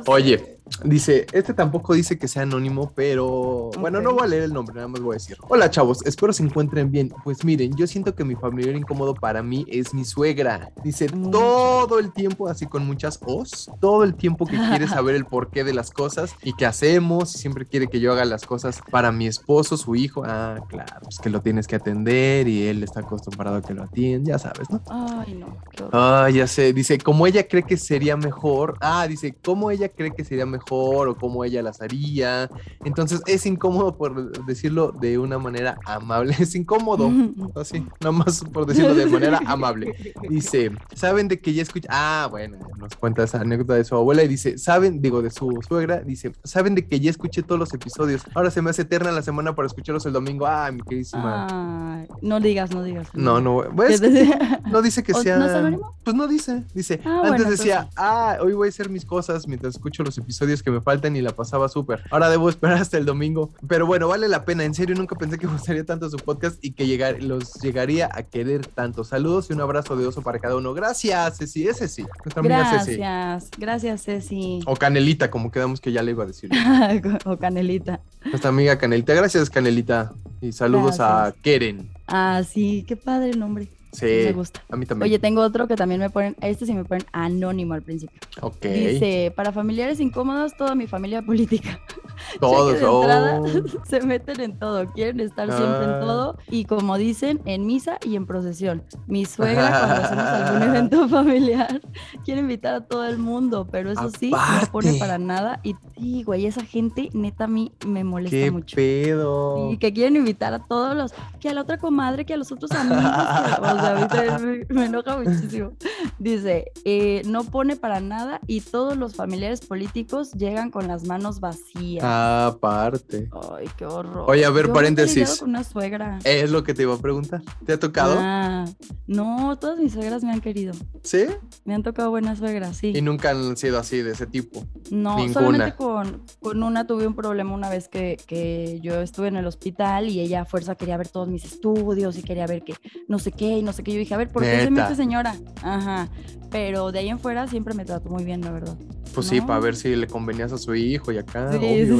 Oye, Dice, este tampoco dice que sea anónimo, pero bueno, no voy a leer el nombre, nada más voy a decir. Hola chavos, espero se encuentren bien. Pues miren, yo siento que mi familiar incómodo para mí es mi suegra. Dice todo el tiempo, así con muchas os, todo el tiempo que quiere saber el porqué de las cosas y qué hacemos y siempre quiere que yo haga las cosas para mi esposo, su hijo. Ah, claro, pues que lo tienes que atender y él está acostumbrado a que lo atienda, ya sabes, ¿no? Ay, no. Ah, ya sé, dice, como ella cree que sería mejor. Ah, dice, como ella cree que sería mejor mejor o cómo ella las haría. Entonces es incómodo por decirlo de una manera amable. *laughs* Es incómodo, así, nada más por decirlo de manera amable. Dice, ¿saben de que ya escucha? Ah, bueno, nos cuenta esa anécdota de su abuela y dice, ¿saben? Digo, de su suegra, dice, ¿saben de que ya escuché todos los episodios? Ahora se me hace eterna la semana para escucharlos el domingo. Ah, mi queridísima. no digas, no digas. No, no, pues, *laughs* no dice que sea. ¿No Pues no dice, dice. Ah, antes decía, ah, hoy voy a hacer mis cosas mientras escucho los episodios que me faltan y la pasaba súper. Ahora debo esperar hasta el domingo. Pero bueno, vale la pena. En serio, nunca pensé que *laughs* gustaría tanto su podcast y que llegar, los llegaría a querer tanto. Saludos y un abrazo de oso para cada uno. Gracias, Ceci. Es Ceci. Nuestra gracias, gracias, Ceci. O Canelita, como quedamos que ya le iba a decir. *laughs* o Canelita. Nuestra amiga Canelita. Gracias, Canelita. Y saludos a Keren. Ah, sí, qué padre el nombre. Sí, me gusta. A mí también. Oye, tengo otro que también me ponen, este sí me ponen anónimo al principio. Ok. Dice, para familiares incómodos, toda mi familia *laughs* política. *laughs* Todos, oh. *laughs* se meten en todo, quieren estar siempre en ah. todo y como dicen, en misa y en procesión. Mi suegra *laughs* cuando hacemos algún evento familiar quiere invitar a todo el mundo, pero eso sí, no pone para nada y sí, güey, esa gente neta a mí me molesta ¿Qué mucho. pedo? Y que quieren invitar a todos los, que a la otra comadre, que a los otros amigos, o sea, me, me, enoja muchísimo. Dice, eh, no pone para nada y todos los familiares políticos llegan con las manos vacías. Aparte. Ay, qué horror. Oye, a ver, paréntesis. Con una suegra. Es lo que te iba a preguntar. ¿Te ha tocado? Ah, no, todas mis suegras me han querido. ¿Sí? Me han tocado buenas suegras, sí. ¿Y nunca han sido así, de ese tipo? No, solamente con, con, una tuve un problema una vez que, que, yo estuve en el hospital y ella a fuerza quería ver todos mis estudios y quería ver que no sé qué y no sé qué. Yo dije, a ver, ¿por qué se mete señora? Ajá. Pero de ahí en fuera siempre me trató muy bien, la verdad. Pues sí, para ver si le convenías a su hijo y acá.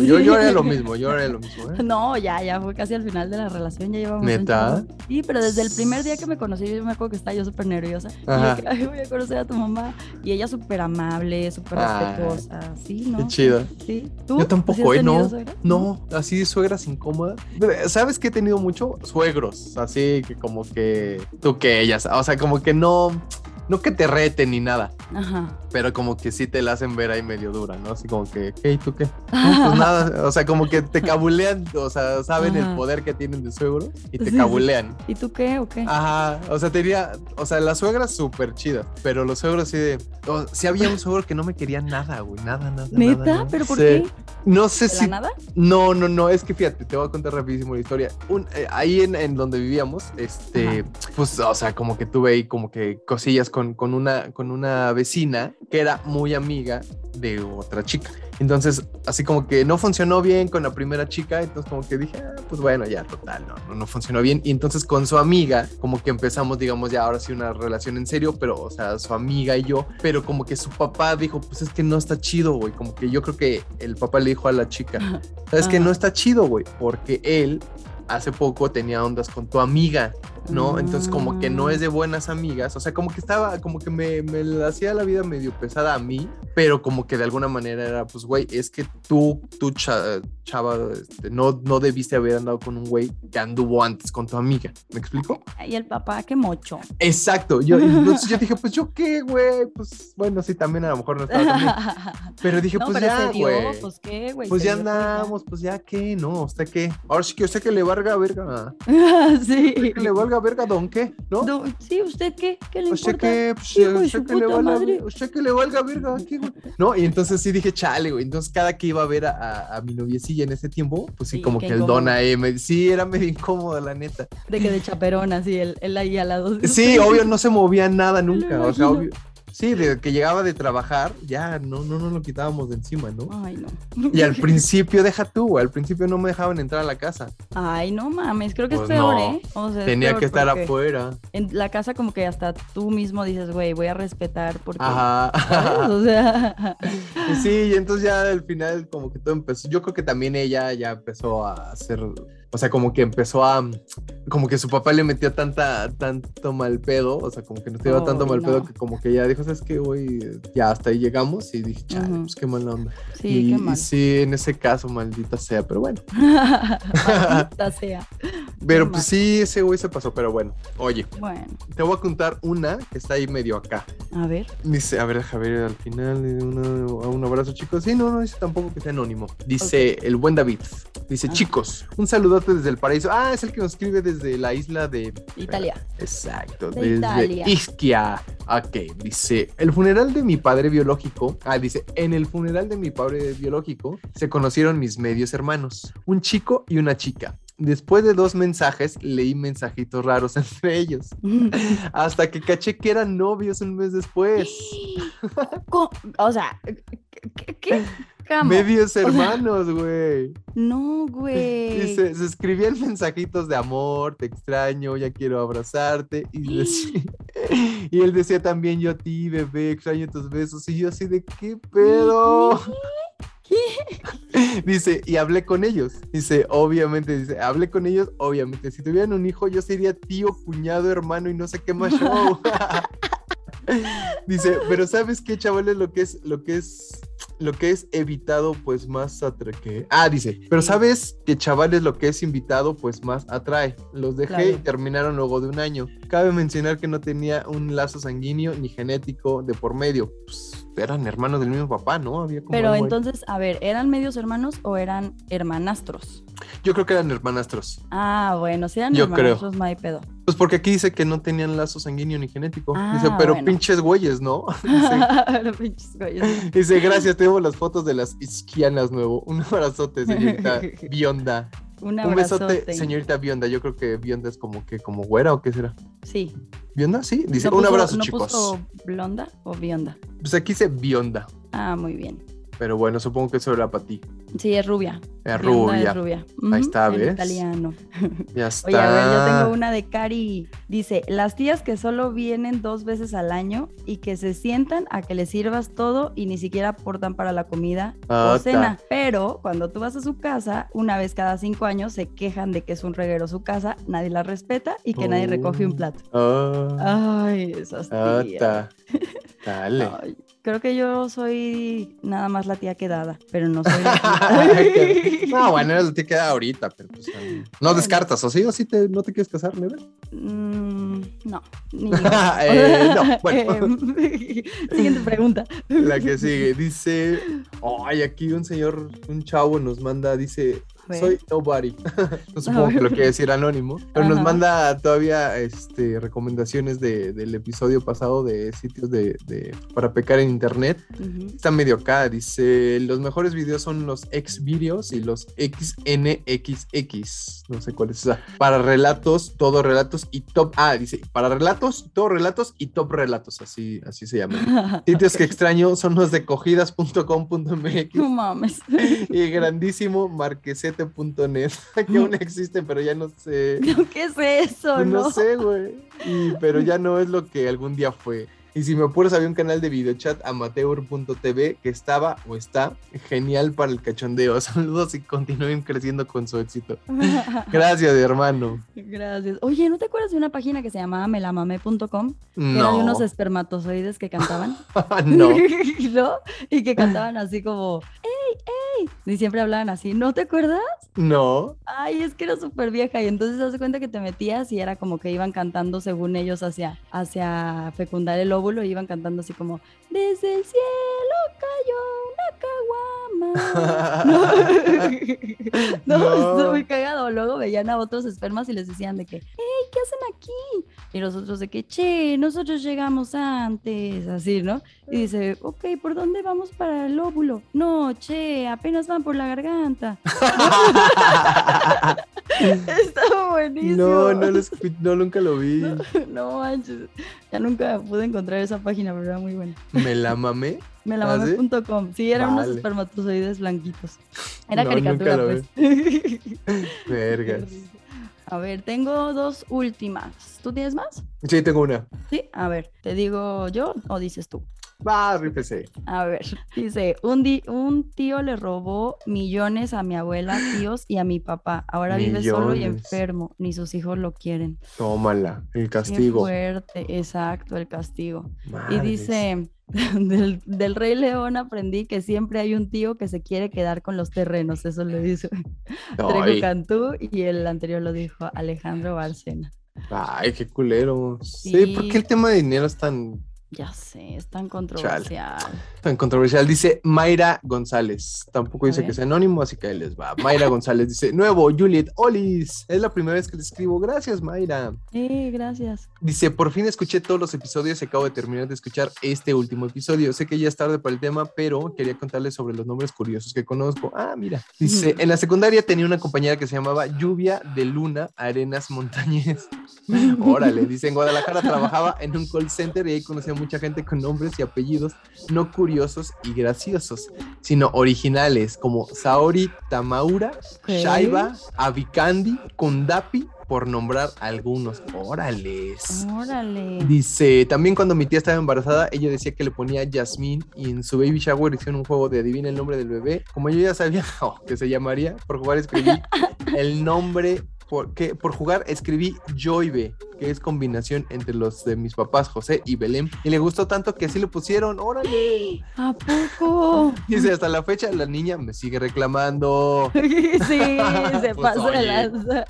Yo, yo haría lo mismo, yo haría lo mismo. ¿eh? No, ya, ya fue casi al final de la relación, ya llevamos. ¿Neta? Sí, pero desde el primer día que me conocí, yo me acuerdo que estaba yo súper nerviosa. Y yo, Ay, voy a conocer a tu mamá. Y ella súper amable, súper respetuosa. Sí, ¿no? Qué chido. Sí. ¿Tú? Yo tampoco, ¿eh? No. No, así suegras incómodas. ¿Sabes que he tenido mucho? Suegros, así que como que tú que ellas. O sea, como que no no que te reten ni nada, Ajá. pero como que sí te la hacen ver ahí medio dura, ¿no? Así como que, ¿qué? ¿Y tú qué? *laughs* pues nada, o sea, como que te cabulean, o sea, saben el poder que tienen de suegro y te cabulean. ¿Y tú qué o qué? Ajá, o sea, te diría, o sea, la suegra súper chida, pero los suegros sí de, o, sí había un suegro que no me quería nada, güey, nada, nada. ¿Neta? ¿Pero por qué? No sé si... nada? No, no, no, es que fíjate, te voy a contar rapidísimo la historia. Eh, ahí en, en, donde vivíamos, este, pues, o sea, como que tuve ahí como que cosillas con, una, con una vecina que era muy amiga de otra chica. Entonces, así como que no funcionó bien con la primera chica, entonces como que dije, ah, pues bueno, ya total, no, no, funcionó bien. Y entonces con su amiga, como que empezamos, digamos, ya ahora sí una relación en serio, pero, o sea, su amiga y yo, pero como que su papá dijo, pues es que no está chido, güey. Como que yo creo que el papá le dijo a la chica, es que no está chido, güey, porque él hace poco tenía ondas con tu amiga. ¿No? Entonces como que no es de buenas amigas, o sea, como que estaba, como que me, me hacía la vida medio pesada a mí, pero como que de alguna manera era, pues, güey, es que tú, tú chava, este, no, no debiste haber andado con un güey que anduvo antes con tu amiga, ¿me explico? Y el papá, qué mocho. Exacto, yo, entonces yo dije, pues, ¿yo qué, güey? Pues, bueno, sí, también a lo mejor no estaba *laughs* Pero dije, pues, ya, güey. Pues, ¿qué, güey? Pues ya andamos, pues, ya, ¿qué? No, ¿usted qué? Ahora sí que usted que le valga verga. *laughs* sí. Que le valga valga verga, don qué, ¿no? No, sí, ¿usted qué? ¿Qué le ¿Usted importa? qué? Pues, ¿usted qué le puta valga- madre. ¿Usted que le valga verga? ¿Qué, güey? No, y entonces sí dije, chale, güey. Entonces cada que iba a ver a, a- a mi noviecilla en ese tiempo, pues sí, Sí, como que el don ahí, me, sí, era medio incómodo, la neta. De que de chaperón, así, él, él ahí al lado. de Sí, usted. obvio, no se movía nada nunca. O sea, obvio. Sí, de que llegaba de trabajar, ya no, no, no lo quitábamos de encima, ¿no? Ay, no. Y al principio, deja tú, al principio no me dejaban entrar a la casa. Ay, no mames, creo que Pues es peor, no. ¿eh? O sea, es Tenía peor que estar afuera. En la casa como que hasta tú mismo dices, güey, voy a respetar porque... ¿sabes? Ajá. O sea, Y *laughs* *laughs* sí, y entonces ya al final como que todo empezó. Yo creo que también ella ya empezó a hacer, o sea, como que empezó a, como que su papá le metió tanta, tanto mal pedo, o sea, como que nos dio tanto Ay, mal pedo no. que como que ya dijo, ¿sabes qué, güey? Ya hasta ahí llegamos y dije, chale, Ujú. pues qué mala onda. sí, y, qué y mal. sí, en ese caso, maldita sea, pero bueno. *laughs* Maldita sea. Pero Qué pues mal. sí, ese güey se pasó, pero bueno. Oye, Bueno, te voy a contar una que está ahí medio acá. a ver. Dice, a ver, deja ver al final, una- un abrazo chicos. Sí, no, no dice tampoco que sea anónimo. Dice el buen David. Dice, Ah. chicos, un desde el paraíso. Ah, es el que nos escribe desde la isla de... Italia. Exacto, De desde Italia. Ischia. Ok, dice, el funeral de mi padre biológico. Ah, dice, en el funeral de mi padre biológico se conocieron mis medios hermanos, un chico y una chica. Después de dos mensajes, leí mensajitos raros *laughs* entre ellos. *laughs* Hasta que caché que eran novios un mes después. O sea, ¿qué? Qué? ¿Cómo? Medios hermanos, güey. No, güey. Dice, se escribían mensajitos de amor, te extraño, ya quiero abrazarte. Y, decía- *laughs* y él decía también, yo a ti, bebé, extraño tus besos. Y yo así de, ¿qué pedo? *laughs* Dice, y hablé con ellos. Dice, obviamente, dice, hablé con ellos, obviamente. Si tuvieran un hijo, yo sería tío, cuñado, hermano y no sé qué más show. *laughs* Dice, pero ¿sabes qué, chavales? Lo que es, lo que es, lo que es evitado, pues más atrae. ¿qué? Ah, dice, pero ¿sabes que chavales lo que es invitado, pues más atrae? Los dejé y terminaron luego de un año. Cabe mencionar que no tenía un lazo sanguíneo ni genético de por medio. Pues, eran hermanos del mismo papá, ¿no? Había como Pero ahí. entonces, a ver, ¿eran medios hermanos o eran hermanastros? Yo creo que eran hermanastros. Ah, bueno, si eran Yo creo. hermanastros, no hay pedo. Pues porque aquí dice que no tenían lazo sanguíneo ni genético. dice, Ah, pero bueno. pinches güeyes, ¿no? *laughs* *laughs* dice, pinches güeyes. dice, gracias, tengo las fotos de las isquianas nuevo. Un abrazote, señorita *laughs* Bionda. Un Un besote, señorita Bionda. Yo creo que Bionda es como que como güera o qué será. Sí. ¿Bionda? Sí. Dice, ¿No un puso- abrazo, ¿no chicos. puso blonda o bionda? Pues aquí dice Bionda. Ah, muy bien. Pero bueno, supongo que eso era para ti. Sí, es rubia. Es rubia. Es rubia. Ahí está, en ¿ves? italiano. *laughs* Ya está. Oye, a ver, yo tengo una de Cari. Dice, las tías que solo vienen dos veces al año y que se sientan a que les sirvas todo y ni siquiera aportan para la comida Ah, o cena. Pero cuando tú vas a su casa, una vez cada cinco años se quejan de que es un reguero su casa, nadie la respeta y que nadie recoge un Oh. plato. Ah, Ay, esas tías. Dale. *laughs* Ay, creo que yo soy nada más la tía quedada, pero no soy la *laughs* tía. no, bueno, eso te queda ahorita, pero pues, no descartas, ¿o sí? ¿O sí te, no te quieres casar, Neve? Mm, no, ni *laughs* Eh, no, bueno. *laughs* Eh, *laughs* Siguiente pregunta. La que sigue, dice, ay, aquí un señor, un chavo nos manda, dice. Soy nobody. *laughs* no supongo que lo quiere decir anónimo, pero nos manda todavía este, recomendaciones de, del episodio pasado de sitios de, de- para pecar en internet. Está medio acá, dice, los mejores videos son los X videos y los XNXX, no sé cuál es esa. Para relatos, todo relatos y top, ah, dice, para relatos, todo relatos y top relatos, así, así se llama. *laughs* Sitios que extraño son los de cogidas.com.mx No mames. y grandísimo marquesete.net, *laughs* que aún existen, pero ya no sé. *laughs* ¿Qué es eso? Pues no no? sé, güey. Pero ya no es lo que algún día fue. Y si me apuras, había un canal de videochat amateur.tv que estaba o está genial para el cachondeo. *laughs* Saludos y continúen creciendo con su éxito. *laughs* Gracias, hermano. Gracias. Oye, ¿no te acuerdas de una página que se llamaba melamame.com? Que era de No. unos espermatozoides que cantaban. *laughs* no. ¿No? Y que cantaban así como, ¡Ey, ey! Y siempre hablaban así, ¿no te acuerdas? No. Ay, es que era súper vieja y entonces te das cuenta que te metías y era como que iban cantando según ellos hacia, hacia fecundar el y iban cantando así como desde el cielo cayó una caguama. *laughs* No, No. muy cagado. Luego veían a otros espermas y les decían de que, hey, ¿qué hacen aquí? Y nosotros de que, che, nosotros llegamos antes, así, ¿no? Y dice, ok, ¿por dónde vamos para el óvulo? No, che, apenas van por la garganta. *laughs* Estaba buenísimo. No, no, lo no, nunca lo vi. *laughs* No manches, ya nunca pude encontrar esa página, pero era muy buena. Me la mamé. Melamame.com. Sí, eran unos Vale. Espermatozoides blanquitos. Era No, caricatura, pues. *laughs* Vergas. *laughs* A ver, tengo dos últimas. ¿Tú tienes más? Sí, tengo una. Sí, a ver, ¿te digo yo o dices tú? Va, rífese. A ver, dice, un, di- un tío le robó millones a mi abuela, tíos y a mi papá. Ahora vive solo y enfermo, ni sus hijos lo quieren. Tómala, el Qué castigo. fuerte, exacto, el castigo. Y dice, *laughs* del, del Rey León aprendí que siempre hay un tío que se quiere quedar con los terrenos, eso lo dice *laughs* Trejo Cantú y el anterior lo dijo Alejandro Bárcena. ay, qué culero. Sí, ¿por Sí. qué el tema de dinero es tan, Ya sé, es tan controversial. tan controversial? Dice Mayra González. Tampoco dice que sea anónimo, así que ahí les va. Mayra González dice: Nuevo, Juliet Olis. Es la primera vez que le escribo. Gracias, Mayra. Eh, gracias. Dice, por fin escuché todos los episodios y acabo de terminar de escuchar este último episodio. Sé que ya es tarde para el tema, pero quería contarles sobre los nombres curiosos que conozco. Ah, mira. Dice, en la secundaria tenía una compañera que se llamaba Lluvia de Luna Arenas Montañez. *laughs* Órale, dice, en Guadalajara trabajaba en un call center y ahí conocía a mucha gente con nombres y apellidos no curiosos y graciosos, sino originales, como Saori Tamaura, Ok. Shaiba, Abikandi, Kundapi, por nombrar algunos. Órales. Órale. Dice, también cuando mi tía estaba embarazada, ella decía que le ponía Yasmín y en su baby shower hicieron un juego de adivina el nombre del bebé. Como yo ya sabía *laughs* oh, que se llamaría, por jugar escribí *laughs* el nombre, por, que, por jugar escribí Joybe, que es combinación entre los de mis papás, José y Belén. Y le gustó tanto que así le pusieron, órale. ¿A poco? *laughs* Dice, hasta la fecha la niña me sigue reclamando. *laughs* sí, se *laughs* Pues, pasó de oye. lanza.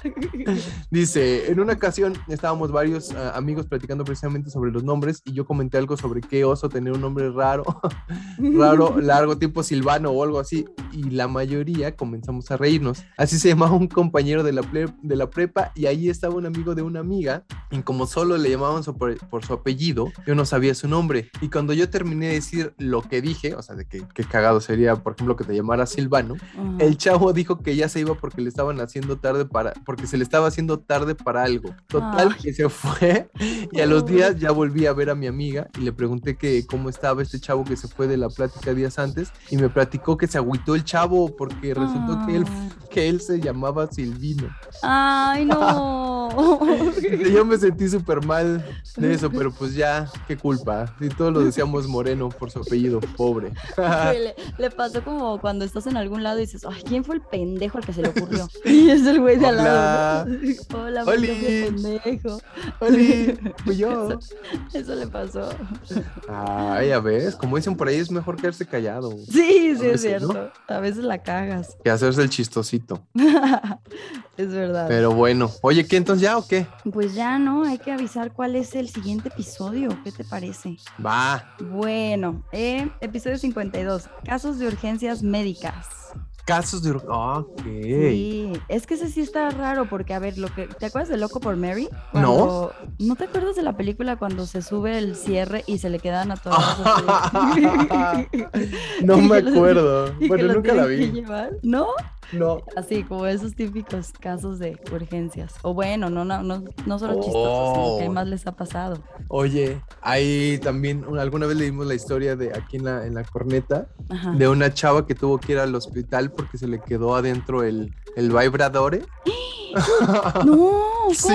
Dice, en una ocasión estábamos varios ah, amigos platicando precisamente sobre los nombres y yo comenté algo sobre qué oso tener un nombre raro, raro, largo, tipo Silvano o algo así, y la mayoría comenzamos a reírnos. Así se llamaba un compañero de la, de la prepa y ahí estaba un amigo de una amiga y como solo le llamaban por, por su apellido, yo no sabía su nombre. Y cuando yo terminé de decir lo que dije, o sea, de que qué cagado sería, por ejemplo, que te llamara Silvano, el chavo dijo que ya se iba porque le estaban haciendo tarde para, porque se le estaba haciendo tarde para algo. Total, Ay. que se fue y a los días ya volví a ver a mi amiga y le pregunté que cómo estaba este chavo que se fue de la plática días antes y me platicó que se agüitó el chavo porque resultó que él, Ay. que él se llamaba Silvino. Ay, no. *laughs* Y *laughs* Yo me sentí súper mal de eso, pero pues ya, qué culpa. Si todos lo decíamos Moreno por su apellido, pobre. Le, le pasó como cuando estás en algún lado y dices, ay, ¿quién fue el pendejo al que se le ocurrió? *laughs* Y es el güey de al lado. ¿no? Hola, *laughs* ¿por qué fue Oli. pendejo. Oli, fui yo. Eso, eso le pasó. Ay, ya ves, como dicen por ahí, es mejor quedarse callado Sí, sí, A es cierto. A veces la cagas. que hacerse el chistosito. es verdad. Pero bueno, oye, ¿qué entonces ya o qué? Pues ya, ¿no? Hay que avisar cuál es el siguiente episodio. ¿Qué te parece? Va, Bueno, eh, episodio 52. Casos de urgencias médicas. casos de... ur- Ah, Ok. Sí, es que ese sí está raro porque, a ver, lo que ¿te acuerdas de Loco por Mary? No. Cuando- ¿No te acuerdas de la película cuando se sube el cierre y se le quedan a todas *laughs* no *laughs* me acuerdo. *laughs* Bueno, nunca la vi. ¿No? No. *laughs* Así como esos típicos casos de urgencias. O bueno, no, no, no, no solo chistosos, sino que Oh. más les ha pasado. Oye, ahí también una- alguna vez leímos la historia de aquí en la, en la corneta Ajá. de una chava que tuvo que ir al hospital porque se le quedó adentro el, el vibradore. *gasps* No, *laughs* Sí,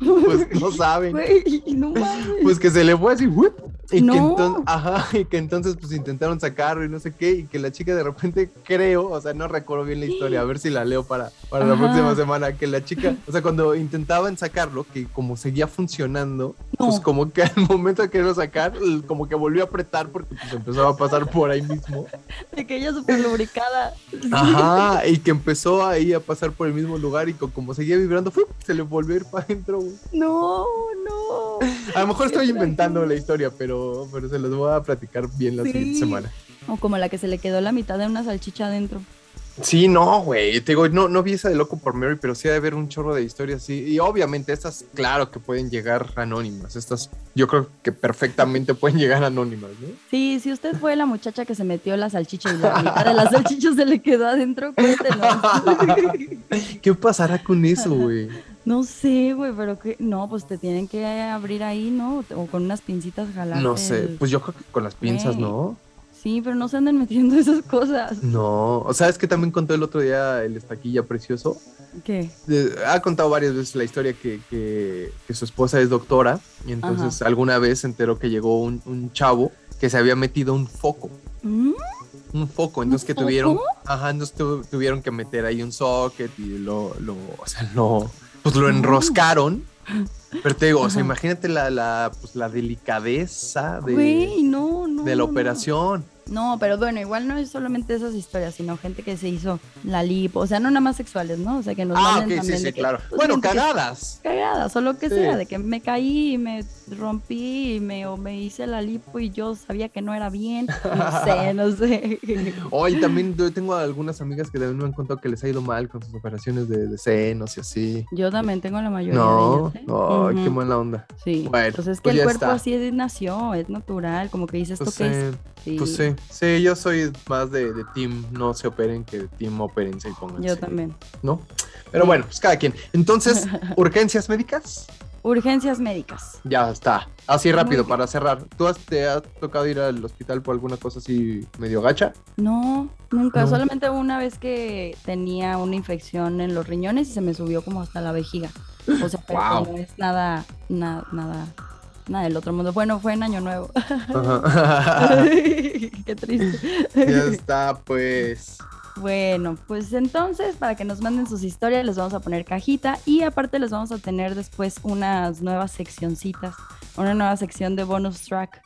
pues no saben. *laughs* Güey, no mames. Pues que se le fue así, ¡whip! Y que entonces, ajá, *laughs* y que entonces pues intentaron sacarlo y no sé qué, y que la chica de repente creo, o sea, no recuerdo bien la historia, a ver si la leo para, para la próxima semana, que la chica, o sea, cuando intentaban sacarlo, que como seguía funcionando, pues como que al momento de quererlo sacar, como que volvió a apretar porque pues empezaba a pasar por ahí mismo. *laughs* De que ella súper lubricada. Ajá, *laughs* y que empezó ahí a pasar por el mismo lugar y co- como seguía vibrando, se le volvió a ir para adentro. No, no. A lo mejor estoy inventando la historia, pero, pero se los voy a platicar bien la Sí. siguiente semana. O como la que se le quedó la mitad de una salchicha adentro. Sí, no, güey. Te digo, no, no vi esa de Loco por Mary, pero sí ha de haber un chorro de historias así. Y obviamente estas, claro que pueden llegar anónimas. Estas, yo creo que perfectamente pueden llegar anónimas, ¿no? Sí, si usted fue la muchacha que se metió la salchicha y la mitad de la salchicha se le quedó adentro, cuéntenos. *laughs* ¿Qué pasará con eso, *laughs* güey? No sé, güey, pero que no, pues te tienen que abrir ahí, ¿no? O con unas pincitas jalar. No sé, pues yo creo que con las pinzas, ¿no? Sí, pero no se anden metiendo *laughs* esas cosas. No, o sea, es que también contó el otro día el estaquilla precioso. ¿Qué? ha contado varias veces la historia que, que, su esposa es doctora y entonces alguna vez se enteró que llegó un, chavo que se había metido un foco. ¿Mm? Un foco, entonces que tuvieron, ajá, entonces tuvieron que meter ahí un socket y lo, lo, o sea, lo, pues lo enroscaron. Pero te digo, o sea, imagínate la, la, pues, la delicadeza de, no, no, de la operación. No, pero bueno, igual no es solamente esas historias, sino gente que se hizo la lipo, o sea, no nada más sexuales, ¿no? O sea, que nos ah, también sí, sí, claro. Pues, bueno, cagadas. cagadas, o lo que sea, de que me caí y me rompí y me, o me hice la lipo y yo sabía que no era bien, no sé, *laughs* no sé. Hoy también yo tengo algunas amigas que también me han contado que les ha ido mal con sus operaciones de, senos y así. Yo también tengo la mayoría no, de ellas. No, qué buena onda. Sí, bueno, pues es que pues el cuerpo así nació, es natural, como que dices, ¿esto qué es? Pues sí, sí, yo soy más de, team no se operen que de team opérense y pónganse. Yo también. ¿No? Pero bueno, pues cada quien. Entonces, *laughs* ¿urgencias médicas? Urgencias médicas. Ya está. Así rápido para cerrar. ¿Tú te has tocado ir al hospital por alguna cosa así medio gacha? No, nunca. Solamente una vez que tenía una infección en los riñones y se me subió como hasta la vejiga. O sea, pero no es nada, nada, nada nada del otro mundo. Bueno, fue en Año Nuevo. *laughs* Qué triste. Ya está, pues. Bueno, pues entonces para que nos manden sus historias les vamos a poner cajita y aparte les vamos a tener después unas nuevas seccioncitas, una nueva sección de bonus track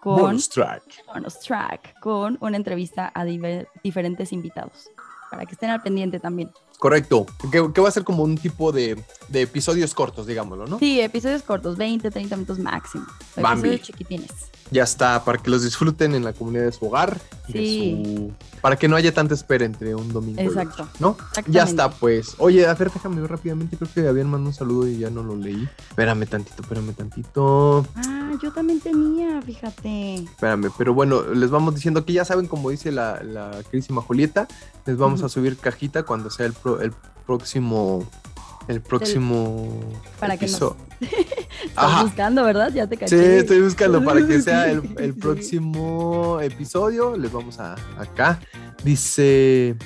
con bonus track, bonus track con una entrevista a diferentes invitados para que estén al pendiente también. Correcto, que, va a ser como un tipo de, episodios cortos, digámoslo, ¿no? Sí, episodios cortos, 20, 30 minutos máximo. Episodios chiquitines. Ya está, para que los disfruten en la comunidad de su hogar. Sí. Para que no haya tanta espera entre un domingo. Exacto. ¿No? Ya está, pues. Oye, a ver, déjame ver rápidamente. Creo que habían mandado un saludo y ya no lo leí. Espérame tantito, espérame tantito. Ah, yo también tenía, fíjate. Espérame, pero bueno, les vamos diciendo que ya saben, como dice la, la querísima Julieta, les vamos a subir cajita cuando sea el, el próximo el próximo para que nos... *laughs* Estás buscando, ¿verdad? Ya te caché. Sí, estoy buscando para que sea *laughs* el, próximo episodio. Les vamos a acá. Dice.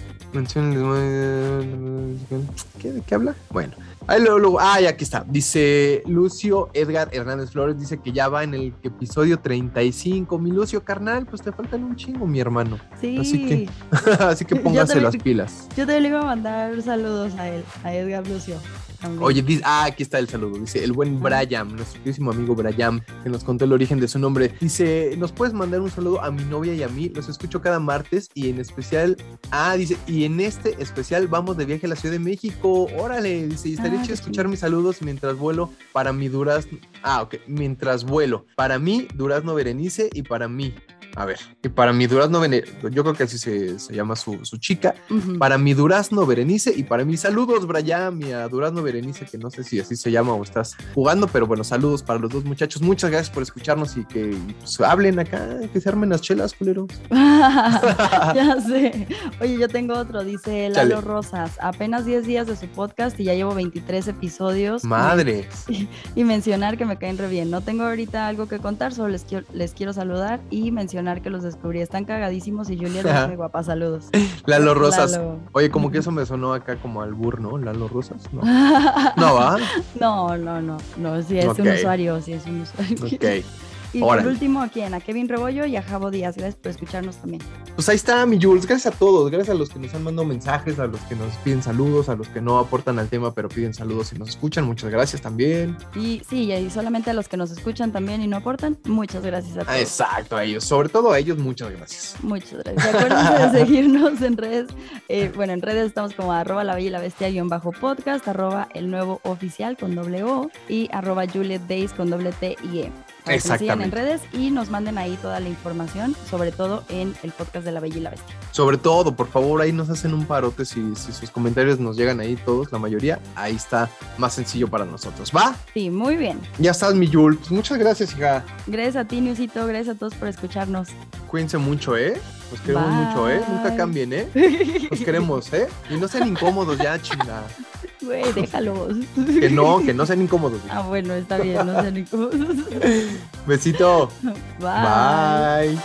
¿Qué, ¿De qué habla? Bueno, ahí luego, ah, aquí está. Dice Lucio Edgar Hernández Flores. Dice que ya va en el episodio 35. Mi Lucio, carnal, pues te faltan un chingo, mi hermano. Sí. Así que, *laughs* así que póngase las pilas. Yo te le iba a mandar saludos a él, a Edgar Lucio. Oye, dice, ah, aquí está el saludo. Dice el buen Brian, nuestro queridísimo amigo Brian, que nos contó el origen de su nombre. Dice, ¿nos puedes mandar un saludo a mi novia y a mí? Los escucho cada martes y en especial, ah, dice, y en este especial vamos de viaje a la Ciudad de México. Órale, dice, y estaría ah, chido escuchar mis saludos mientras vuelo para mi Durazno. Ah, ok, mientras vuelo. Para mí, Durazno Berenice y para mí, a ver, y para mi Durazno Berenice, yo creo que así se, llama su, chica, para mi Durazno Berenice y para mis saludos, Brian, y a Durazno Berenice, que no sé si así se llama o estás jugando, pero bueno, saludos para los dos muchachos. Muchas gracias por escucharnos y que pues, hablen acá, que se armen las chelas, culeros. *laughs* ya sé. Oye, yo tengo otro, dice Lalo Rosas, apenas 10 días de su podcast y ya llevo 23 episodios. Madre. *laughs* Y, mencionar que me caen re bien. No tengo ahorita algo que contar, solo les quiero, les quiero saludar y mencionar que los descubrí. Están cagadísimos y Julia es muy guapa. Saludos. Lalo Rosas. Oye, como que eso me sonó acá como al bur, ¿no? Lalo Rosas. No, *laughs* no ¿va? No, no, no. No, sí es un usuario, sí es un usuario. Ok. Y por último, ¿a quién? A Kevin Rebollo y a Javo Díaz. Gracias por escucharnos también. Pues ahí está, mi Jules. Gracias a todos. Gracias a los que nos han mandado mensajes, a los que nos piden saludos, a los que no aportan al tema, pero piden saludos y nos escuchan. Muchas gracias también. Y sí, y solamente a los que nos escuchan también y no aportan, muchas gracias a todos. exacto, a ellos. Sobre todo a ellos, muchas gracias. Muchas gracias. Acuérdense de *laughs* seguirnos en redes. Eh, bueno, en redes estamos como arroba la bella y la bestia guion bajo podcast, arroba el nuevo oficial con doble O y arroba Juliet Days con doble T y E. para que nos sigan en redes y nos manden ahí toda la información, sobre todo en el podcast de La Bella y la Bestia. Sobre todo, por favor, ahí nos hacen un parote si, si sus comentarios nos llegan ahí todos, la mayoría, ahí está más sencillo para nosotros. ¿Va? Sí, muy bien. Ya estás, mi Yul. Pues muchas gracias, hija. Gracias a ti, Newsito. Gracias a todos por escucharnos. Cuídense mucho, ¿eh? Los queremos mucho, ¿eh? Nunca cambien, ¿eh? Los queremos, ¿eh? Y no sean *laughs* incómodos ya, chinga. Güey, déjalos. Que no, que no sean incómodos. Ah, bueno, está bien, no sean incómodos. *laughs* Besito. Bye. Bye.